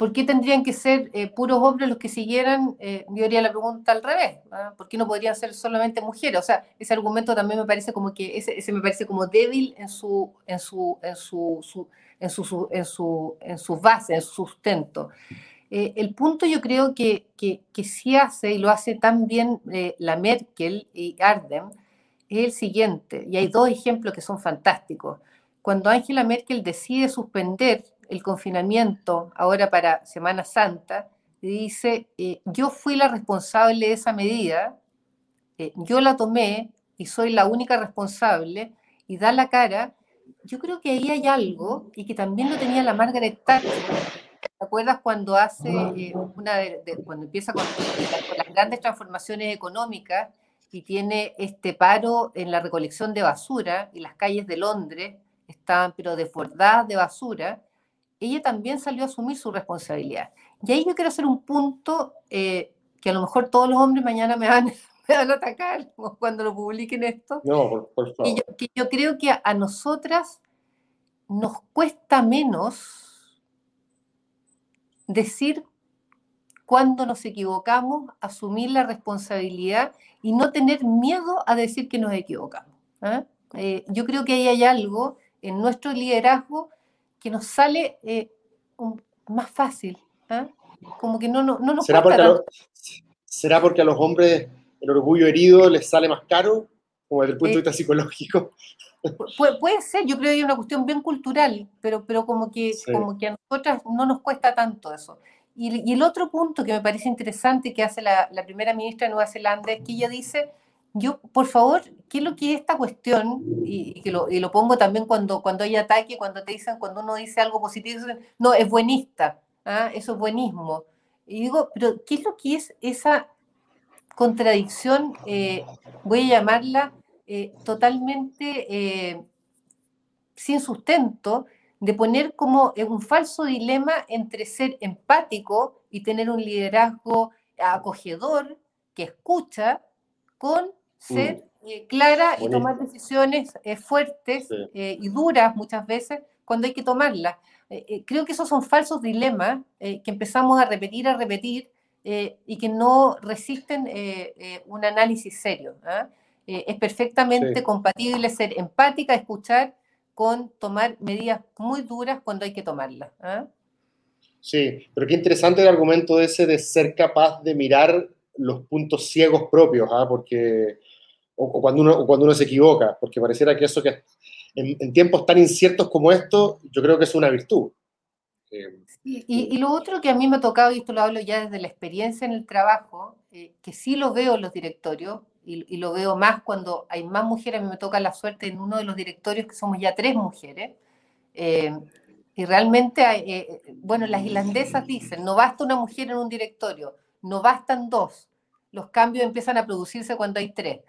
¿Por qué tendrían que ser eh, puros hombres los que siguieran? Eh, yo haría la pregunta al revés. ¿ah? ¿Por qué no podrían ser solamente mujeres? O sea, ese argumento también me parece como que ese, me parece como débil en su en su en su, en en en base, en su sustento. Eh, el punto yo creo que, que, que sí hace y lo hace tan bien la Merkel y Arden es el siguiente, y hay dos ejemplos que son fantásticos. Cuando Angela Merkel decide suspender el confinamiento ahora para Semana Santa, dice, eh, yo fui la responsable de esa medida, eh, yo la tomé y soy la única responsable, y da la cara, yo creo que ahí hay algo, y que también lo tenía la Margaret Thatcher, ¿Te acuerdas cuando hace eh, una de- de- cuando empieza con, con las grandes transformaciones económicas y tiene este paro en la recolección de basura y las calles de Londres estaban pero desbordadas de basura, ella también salió a asumir su responsabilidad. Y ahí yo quiero hacer un punto eh, que a lo mejor todos los hombres mañana me van, me van a atacar cuando lo publiquen esto, No, por, por favor. y yo, que yo creo que a, a nosotras nos cuesta menos decir cuando nos equivocamos, asumir la responsabilidad y no tener miedo a decir que nos equivocamos. ¿ah? Eh, yo creo que ahí hay algo en nuestro liderazgo que nos sale eh, un- más fácil. ¿ah? Como que no, no, no nos ¿Será porque, a tanto. los, ¿Será porque a los hombres el orgullo herido les sale más caro? Como desde el punto de Eh, vista psicológico. Pu- puede ser, yo creo que hay una cuestión bien cultural, pero, pero como, que, Sí. como que a nosotras no nos cuesta tanto eso. Y, y el otro punto que me parece interesante que hace la, la primera ministra de Nueva Zelanda es que ella dice, yo, por favor, ¿qué es lo que es esta cuestión? Y, que lo, y lo pongo también cuando, cuando hay ataque, cuando te dicen, cuando uno dice algo positivo, no, es buenista, ¿ah? eso es buenismo. Y digo, pero ¿qué es lo que es esa contradicción, eh, voy a llamarla, eh, totalmente eh, sin sustento, de poner como un falso dilema entre ser empático y tener un liderazgo acogedor que escucha con ser eh, clara y tomar decisiones eh, fuertes Sí. eh, y duras muchas veces cuando hay que tomarlas. Eh, creo que esos son falsos dilemas que empezamos a repetir, a repetir y que no resisten un análisis serio. ¿ah? Es perfectamente Sí. compatible ser empática, escuchar, con tomar medidas muy duras cuando hay que tomarlas. ¿ah? Sí, pero qué interesante el argumento ese de ser capaz de mirar los puntos ciegos propios, ¿ah? porque, o, o cuando uno, o cuando uno se equivoca, porque pareciera que eso que en, en tiempos tan inciertos como estos, yo creo que es una virtud. Eh, Y, y- lo otro que a mí me ha tocado, y esto lo hablo ya desde la experiencia en el trabajo, eh, que sí lo veo en los directorios, y, y lo veo más cuando hay más mujeres, a mí me toca la suerte en uno de los directorios que somos ya tres mujeres, eh, y realmente, eh, bueno, las irlandesas dicen, no basta una mujer en un directorio, no bastan dos, los cambios empiezan a producirse cuando hay tres.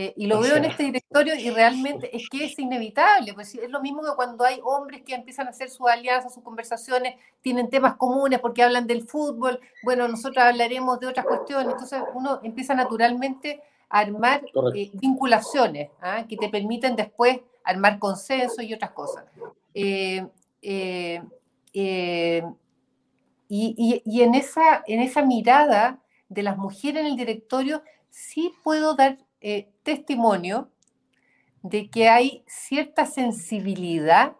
Eh, y lo O veo en este directorio y realmente es que es inevitable, pues es lo mismo que cuando hay hombres que empiezan a hacer sus alianzas, sus conversaciones, tienen temas comunes porque hablan del fútbol, bueno, nosotros hablaremos de otras cuestiones, entonces uno empieza naturalmente a armar eh, vinculaciones ¿ah? que te permiten después armar consenso y otras cosas. Eh, y, y- y en, esa, en esa mirada de las mujeres en el directorio, sí puedo dar eh, testimonio de que hay cierta sensibilidad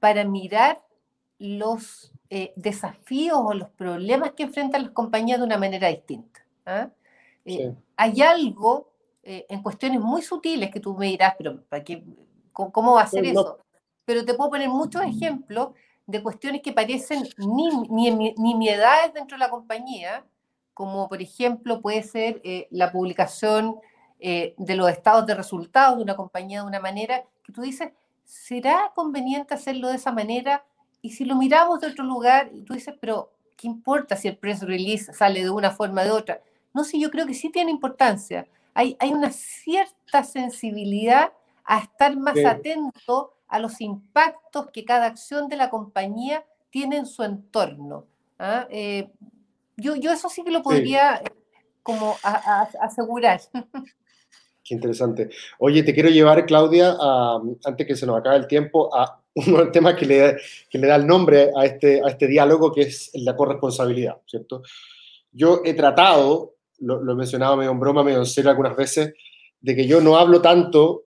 para mirar los eh, desafíos o los problemas que enfrentan las compañías de una manera distinta. ¿ah? Eh, Sí. Hay algo en cuestiones muy sutiles que tú me dirás, pero ¿para qué, cómo, cómo va a ser no. eso? Pero te puedo poner muchos ejemplos de cuestiones que parecen ni, ni, nimiedades dentro de la compañía, como por ejemplo puede ser eh, la publicación eh, de los estados de resultados de una compañía de una manera que tú dices, ¿será conveniente hacerlo de esa manera? Y si lo miramos de otro lugar, y tú dices, pero ¿qué importa si el press release sale de una forma o de otra? No sé, yo creo que sí tiene importancia. Hay, hay una cierta sensibilidad a estar más Sí. atento a los impactos que cada acción de la compañía tiene en su entorno. ¿ah? Eh, yo, yo eso sí que lo podría eh, como a- a- asegurar. Qué interesante. Oye, te quiero llevar, Claudia, a- antes que se nos acabe el tiempo, a los temas que le, que le da el nombre a este, a este diálogo, que es la corresponsabilidad, ¿cierto? Yo he tratado, lo, lo he mencionado medio en broma, medio en serio algunas veces, de que yo no hablo tanto,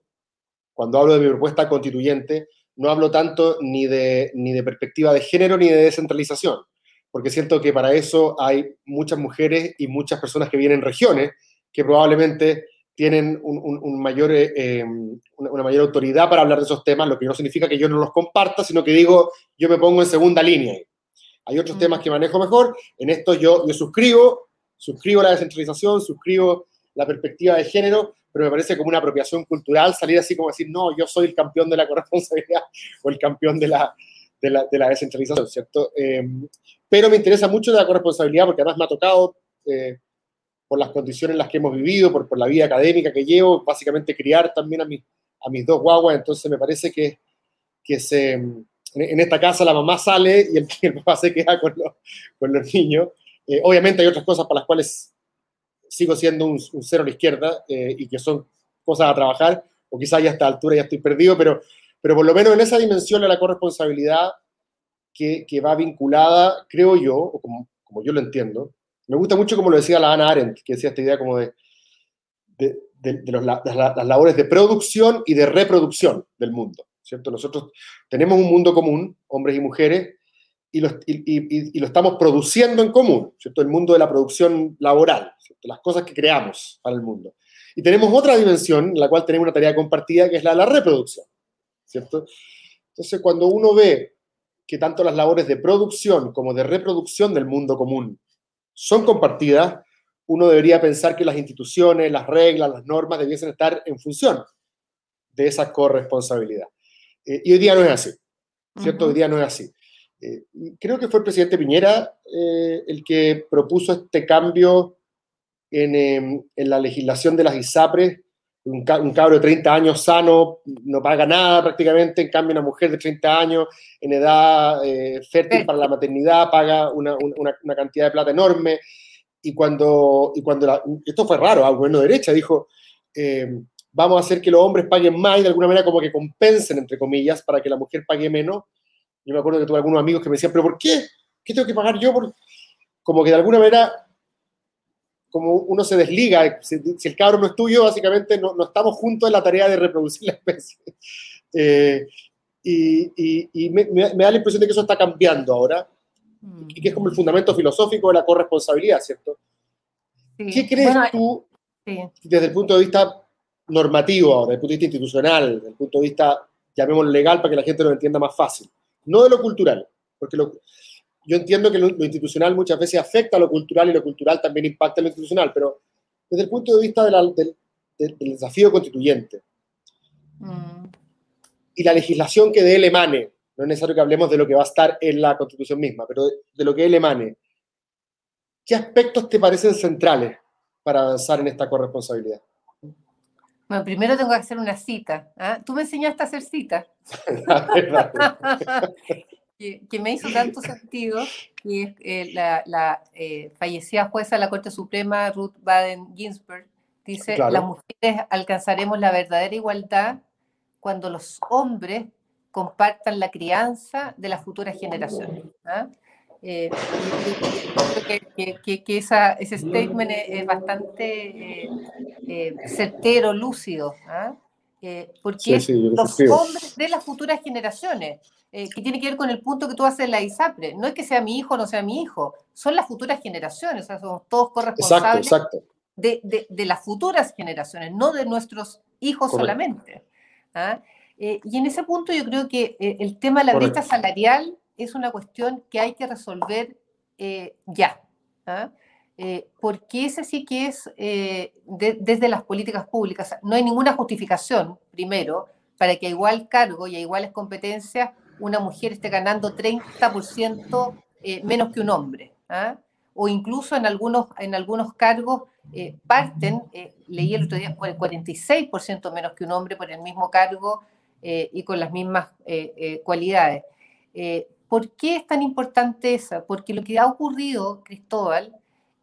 cuando hablo de mi propuesta constituyente, no hablo tanto ni de, ni de perspectiva de género ni de descentralización, porque siento que para eso hay muchas mujeres y muchas personas que vienen en regiones que probablemente tienen un, un- un mayor, eh, eh, una, una mayor autoridad para hablar de esos temas, lo que no significa que yo no los comparta, sino que digo, yo me pongo en segunda línea. Hay otros Mm. temas que manejo mejor, en esto yo, yo suscribo, suscribo la descentralización, suscribo la perspectiva de género, pero me parece como una apropiación cultural salir así como decir, no, yo soy el campeón de la corresponsabilidad o el campeón de la, de la, de la descentralización, ¿cierto? Eh, pero me interesa mucho la corresponsabilidad porque además me ha tocado, eh, por las condiciones en las que hemos vivido, por, por la vida académica que llevo, básicamente criar también a, mis a mis dos guaguas, entonces me parece que, que se, en, esta casa la mamá sale y el, el papá se queda con los, con los niños. Eh, obviamente hay otras cosas para las cuales sigo siendo un, un cero a la izquierda eh, y que son cosas a trabajar, o quizás ya a esta altura ya estoy perdido, pero, pero por lo menos en esa dimensión de la corresponsabilidad que, que va vinculada, creo yo, o como, como yo lo entiendo, me gusta mucho como lo decía la Ana Arendt, que decía esta idea como de, de, las, labores de producción y de reproducción del mundo, ¿cierto? Nosotros tenemos un mundo común, hombres y mujeres, y lo, estamos produciendo en común, ¿cierto? El mundo de la producción laboral, las cosas que creamos para el mundo. Y tenemos otra dimensión en la cual tenemos una tarea compartida, que es la de la reproducción, ¿cierto? Entonces, cuando uno ve que tanto las labores de producción como de reproducción del mundo común son compartidas, uno debería pensar que las instituciones, las reglas, las normas debiesen estar en función de esa corresponsabilidad. Eh, y hoy día no es así, ¿cierto? Hoy día no es así. Eh, creo que fue el presidente Piñera eh, el que propuso este cambio en, em, en, la legislación de las ISAPRES. Un, cabro de 30 años sano no paga nada prácticamente, en cambio una mujer de 30 años en edad eh, fértil para la maternidad paga una, una, una, cantidad de plata enorme. Y cuando, y cuando la, esto fue raro, al gobierno de derecha dijo, em, vamos a hacer que los hombres paguen más y de alguna manera como que compensen, entre comillas, para que la mujer pague menos yo me acuerdo que tuve algunos amigos que me decían, pero ¿por qué? ¿Qué tengo que pagar yo? Por... Como que de alguna manera, como uno se desliga, si, el cabro no es tuyo, básicamente no, no, estamos juntos en la tarea de reproducir la especie. Eh, y, y, y me, me, da la impresión de que eso está cambiando ahora, mm. y que es como el fundamento filosófico de la corresponsabilidad, ¿cierto? Sí. ¿Qué crees bueno, tú, sí. desde el punto de vista normativo ahora, desde el punto de vista institucional, desde el punto de vista, llamémoslo legal, para que la gente lo entienda más fácil? no de lo cultural, porque lo, yo entiendo que lo, lo, institucional muchas veces afecta a lo cultural y lo cultural también impacta a lo institucional, pero desde el punto de vista de la, del, del, desafío constituyente mm. y la legislación que de él emane, no es necesario que hablemos de lo que va a estar en la constitución misma, pero de, de lo que él emane, ¿qué aspectos te parecen centrales para avanzar en esta corresponsabilidad? Bueno, primero tengo que hacer una cita. ¿eh? Tú me enseñaste a hacer citas. que, que, me hizo tanto sentido que eh, la, la eh, fallecida jueza de la Corte Suprema, Ruth Baden Ginsburg, dice, claro. las mujeres alcanzaremos la verdadera igualdad cuando los hombres compartan la crianza de las futuras generaciones. ¿eh? Eh, que, que, que, esa, ese statement es, es bastante eh, eh, certero, lúcido, ¿eh? porque sí, sí, los hombres de las futuras generaciones, que tiene que ver con el punto que tú haces en la ISAPRE, no es que sea mi hijo o no sea mi hijo, son las futuras generaciones, o sea, somos todos corresponsables exacto, exacto. De, de, de, las futuras generaciones, no de nuestros hijos Correcto. solamente. ¿ah? y en ese punto yo creo que el tema de la brecha salarial es una cuestión que hay que resolver eh, ya. ¿ah? Eh, porque ese sí que es eh, de, desde las políticas públicas. No hay ninguna justificación, primero, para que a igual cargo y a iguales competencias una mujer esté ganando 30% eh, menos que un hombre. ¿ah? O incluso en algunos, en algunos cargos eh, parten, leí el otro día, por el 46% menos que un hombre por el mismo cargo y con las mismas cualidades. ¿Por qué es tan importante eso? Porque lo que ha ocurrido, Cristóbal,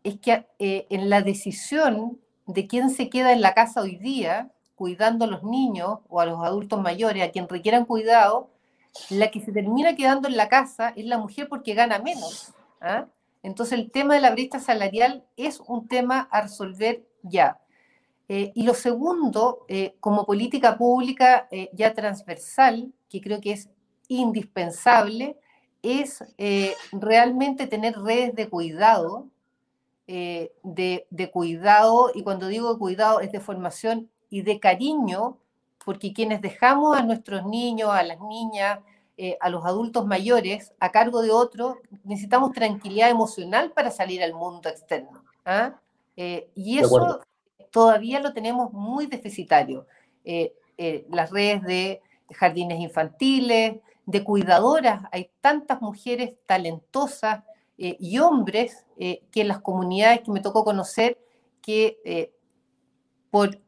es que eh, en la decisión de quién se queda en la casa hoy día, cuidando a los niños o a los adultos mayores, a quien requieran cuidado, la que se termina quedando en la casa es la mujer porque gana menos. ¿ah? Entonces el tema de la brecha salarial es un tema a resolver ya. Eh, y lo segundo, eh, como política pública eh, ya transversal, que creo que es indispensable, es realmente tener redes de cuidado, de, cuidado, y cuando digo cuidado es de formación y de cariño, porque quienes dejamos a nuestros niños, a las niñas, eh, a los adultos mayores a cargo de otros, necesitamos tranquilidad emocional para salir al mundo externo. ¿ah? Eh, y eso todavía lo tenemos muy deficitario. Eh, las redes de jardines infantiles, de cuidadoras, hay tantas mujeres talentosas y hombres que en las comunidades que me tocó conocer, que por,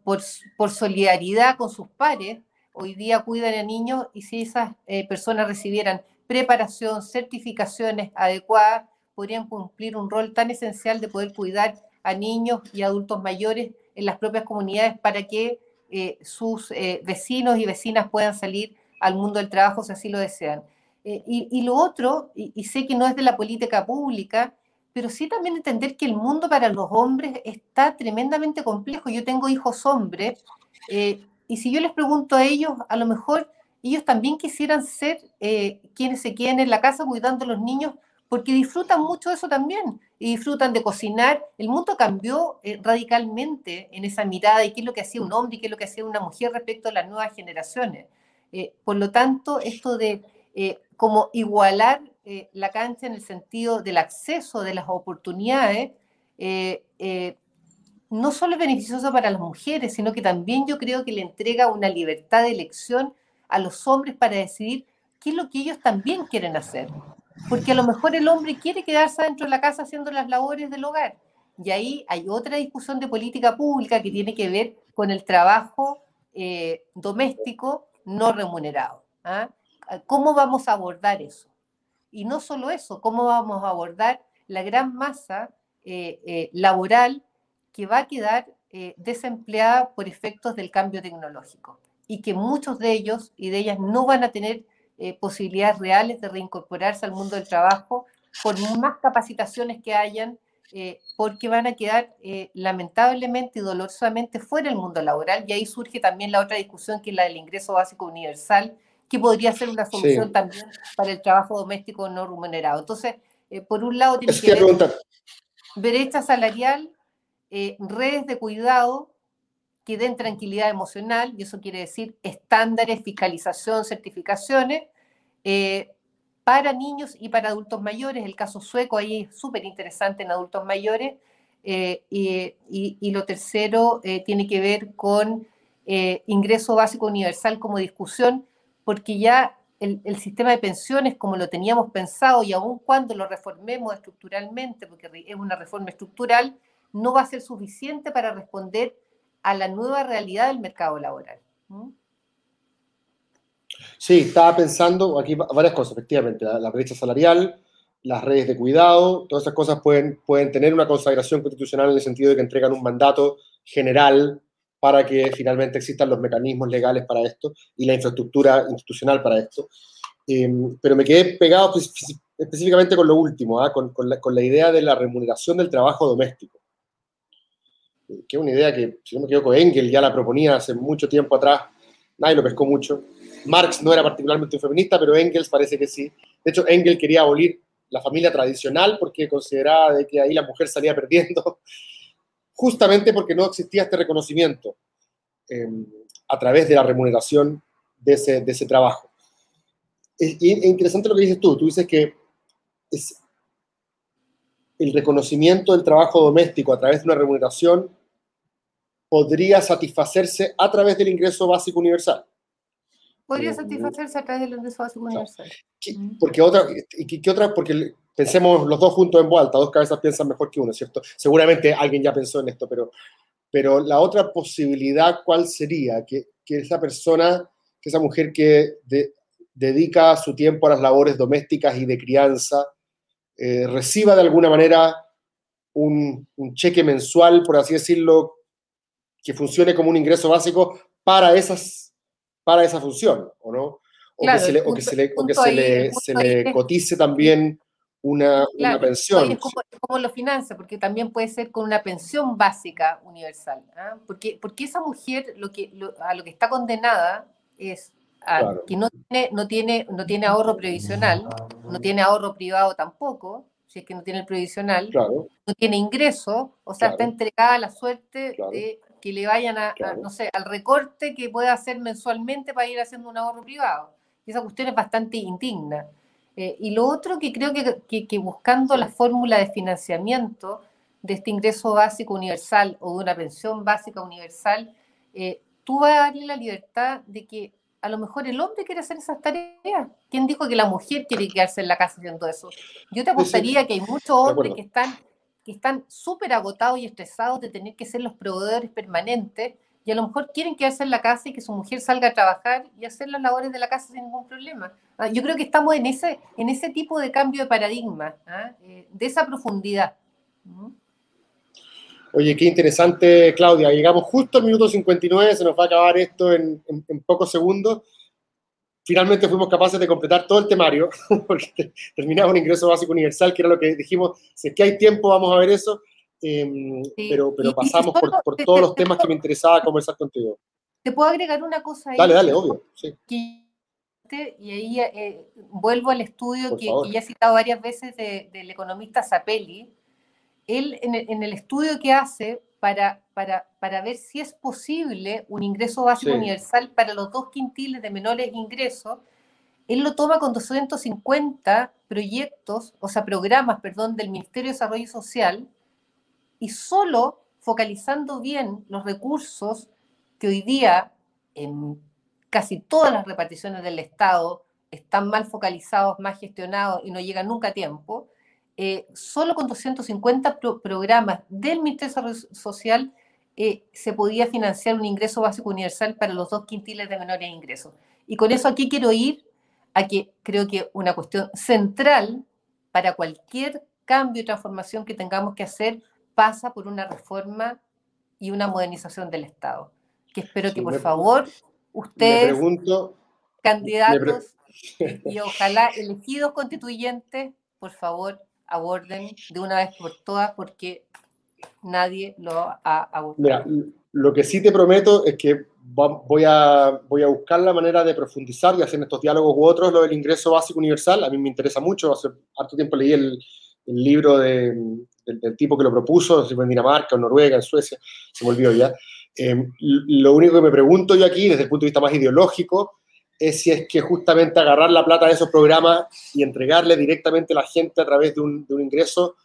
por, solidaridad con sus pares, hoy día cuidan a niños y si esas eh, personas recibieran preparación, certificaciones adecuadas, podrían cumplir un rol tan esencial de poder cuidar a niños y adultos mayores en las propias comunidades para que eh, sus vecinos y vecinas puedan salir al mundo del trabajo si así lo desean. Eh, y, y, lo otro, y, sé que no es de la política pública, pero sí también entender que el mundo para los hombres está tremendamente complejo. Yo tengo hijos hombres, eh, y si yo les pregunto a ellos, a lo mejor ellos también quisieran ser eh, quienes se queden en la casa cuidando a los niños, porque disfrutan mucho de eso también, y disfrutan de cocinar. El mundo cambió eh, radicalmente en esa mirada y qué es lo que hacía un hombre y qué es lo que hacía una mujer respecto a las nuevas generaciones. Eh, por lo tanto, esto de como igualar eh, la cancha en el sentido del acceso de las oportunidades, no solo es beneficioso para las mujeres, sino que también yo creo que le entrega una libertad de elección a los hombres para decidir qué es lo que ellos también quieren hacer. Porque a lo mejor el hombre quiere quedarse dentro de la casa haciendo las labores del hogar. Y ahí hay otra discusión de política pública que tiene que ver con el trabajo eh, doméstico no remunerado. ¿ah? ¿Cómo vamos a abordar eso? Y no solo eso, ¿cómo vamos a abordar la gran masa eh, eh, laboral que va a quedar desempleada por efectos del cambio tecnológico? Y que muchos de ellos y de ellas no van a tener posibilidades reales de reincorporarse al mundo del trabajo por más capacitaciones que hayan eh, porque van a quedar eh, lamentablemente y dolorosamente fuera del mundo laboral. Y ahí surge también la otra discusión, que es la del ingreso básico universal, que podría ser una solución también para el trabajo doméstico no remunerado. Entonces, eh, por un lado, tiene que haber brecha salarial, redes de cuidado que den tranquilidad emocional, y eso quiere decir estándares, fiscalización, certificaciones, para niños y para adultos mayores. El caso sueco ahí es súper interesante en adultos mayores. Eh, y, lo tercero eh, tiene que ver con eh, ingreso básico universal como discusión, porque ya el, sistema de pensiones, como lo teníamos pensado, y aun cuando lo reformemos estructuralmente, porque es una reforma estructural, no va a ser suficiente para responder a la nueva realidad del mercado laboral. Sí, estaba pensando aquí varias cosas, efectivamente, la, brecha salarial, las redes de cuidado, todas esas cosas pueden, pueden tener una consagración constitucional en el sentido de que entregan un mandato general para que finalmente existan los mecanismos legales para esto y la infraestructura institucional para esto. Em, pero me quedé pegado específicamente con lo último, ¿ah? con, la, idea de la remuneración del trabajo doméstico, que es una idea que, si no me equivoco, Engel ya la proponía hace mucho tiempo atrás, nadie lo pescó mucho, Marx no era particularmente un feminista, pero Engels parece que sí. De hecho, Engels quería abolir la familia tradicional porque consideraba de que ahí la mujer salía perdiendo, justamente porque no existía este reconocimiento em, a través de la remuneración de ese, de ese trabajo. Es, interesante lo que dices tú. Tú dices que es el reconocimiento del trabajo doméstico a través de una remuneración podría satisfacerse a través del ingreso básico universal. Podría satisfacerse a través del ingreso básico universal. Porque otra, y qué otra, porque pensemos los dos juntos en vuelta, dos cabezas piensan mejor que uno, ¿cierto? Seguramente alguien ya pensó en esto, pero, pero la otra posibilidad, ¿cuál sería? Que, que esa persona, que esa mujer que dedica su tiempo a las labores domésticas y de crianza, eh, reciba de alguna manera un, un cheque mensual, por así decirlo, que funcione como un ingreso básico para esas para esa función, ¿o no? O que se le, o que se le, o que se le, se le cotice también una, una pensión. Es como, lo financia, porque también puede ser con una pensión básica universal. ¿ah? Porque, porque esa mujer lo que, a lo que está condenada es a que no tiene, no, tiene, no tiene ahorro previsional, no tiene ahorro privado tampoco, si es que no tiene el previsional, no tiene ingreso, o sea, está entregada a la suerte de que le vayan a, no sé, al recorte que pueda hacer mensualmente para ir haciendo un ahorro privado. Y esa cuestión es bastante indigna. Eh, y lo otro que creo que, que, buscando la fórmula de financiamiento de este ingreso básico universal o de una pensión básica universal, eh, tú vas a darle la libertad de que a lo mejor el hombre quiere hacer esas tareas. ¿Quién dijo que la mujer quiere quedarse en la casa haciendo eso? Yo te apostaría que hay muchos hombres que están que están súper agotados y estresados de tener que ser los proveedores permanentes y a lo mejor quieren quedarse en la casa y que su mujer salga a trabajar y hacer las labores de la casa sin ningún problema. Ah, yo creo que estamos en ese, en ese tipo de cambio de paradigma, ¿ah? eh, de esa profundidad. Oye, qué interesante, Claudia. Llegamos justo al minuto 59, se nos va a acabar esto en pocos segundos finalmente fuimos capaces de completar todo el temario, porque terminaba un ingreso básico universal, que era lo que dijimos, si es que hay tiempo vamos a ver eso, em, pero, pero pasamos por, todos los temas que me interesaba conversar contigo. ¿Te puedo agregar una cosa ahí? Dale, dale, obvio. y ahí eh, vuelvo al estudio que, ya he citado varias veces del economista Zapelli. Él, en el, en el, estudio que hace, para, para, para ver si es posible un ingreso básico Sí. universal para los dos quintiles de menores ingresos. Él lo toma con 250 proyectos, o sea, programas, perdón, del Ministerio de Desarrollo Social y solo focalizando bien los recursos que hoy día en casi todas las reparticiones del Estado están mal focalizados, mal gestionados y no llegan nunca a tiempo, eh, solo con 250 pro- programas del Ministerio de Social eh, se podía financiar un ingreso básico universal para los dos quintiles de menores ingresos. Y con eso aquí quiero ir a que creo que una cuestión central para cualquier cambio y transformación que tengamos que hacer pasa por una reforma y una modernización del Estado. Que espero Sí, que por me- favor ustedes, pregunto, candidatos y ojalá elegidos constituyentes, por favor aborden de una vez por todas porque nadie lo ha abordado. mira, lo que sí te prometo es que voy a, voy a buscar la manera de profundizar y hacer estos diálogos u otros lo del ingreso básico universal. A mí me interesa mucho. Hace harto tiempo leí el, el libro de- del, del tipo que lo propuso, en Dinamarca, en Noruega, en Suecia, se me olvidó ya. Eh, lo único que me pregunto yo aquí, desde el punto de vista más ideológico, es si es que justamente agarrar la plata de esos programas y entregarle directamente a la gente a través de un, de un ingreso,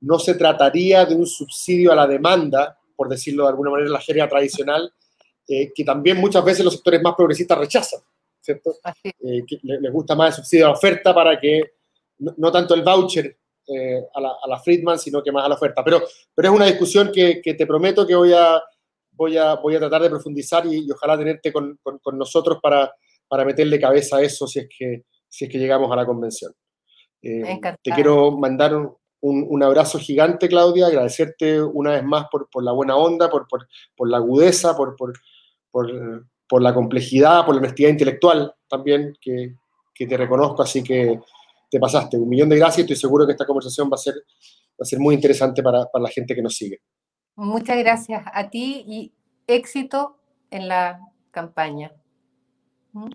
no se trataría de un subsidio a la demanda, por decirlo de alguna manera la jerga tradicional, eh, que también muchas veces los sectores más progresistas rechazan, ¿cierto? Eh, que les gusta más el subsidio a la oferta para que, no, no tanto el voucher eh, a, la, a la Friedman, sino que más a la oferta. Pero, pero es una discusión que, que te prometo que voy a, voy a, voy a tratar de profundizar y, y ojalá tenerte con, con- con nosotros para, para meterle cabeza a eso si es que, si es que llegamos a la convención. Eh, te quiero mandar un, un- abrazo gigante, Claudia, agradecerte una vez más por, por la buena onda, por, por, por la agudeza, por, por, por, por la complejidad, por la honestidad intelectual también que, que te reconozco, así que te pasaste. Un millón de gracias. Estoy seguro que esta conversación va a ser, va a ser muy interesante para, para la gente que nos sigue. Muchas gracias a ti y éxito en la campaña. ¿Mm?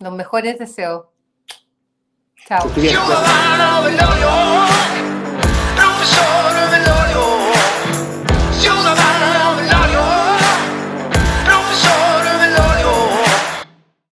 Los mejores deseos. Chao.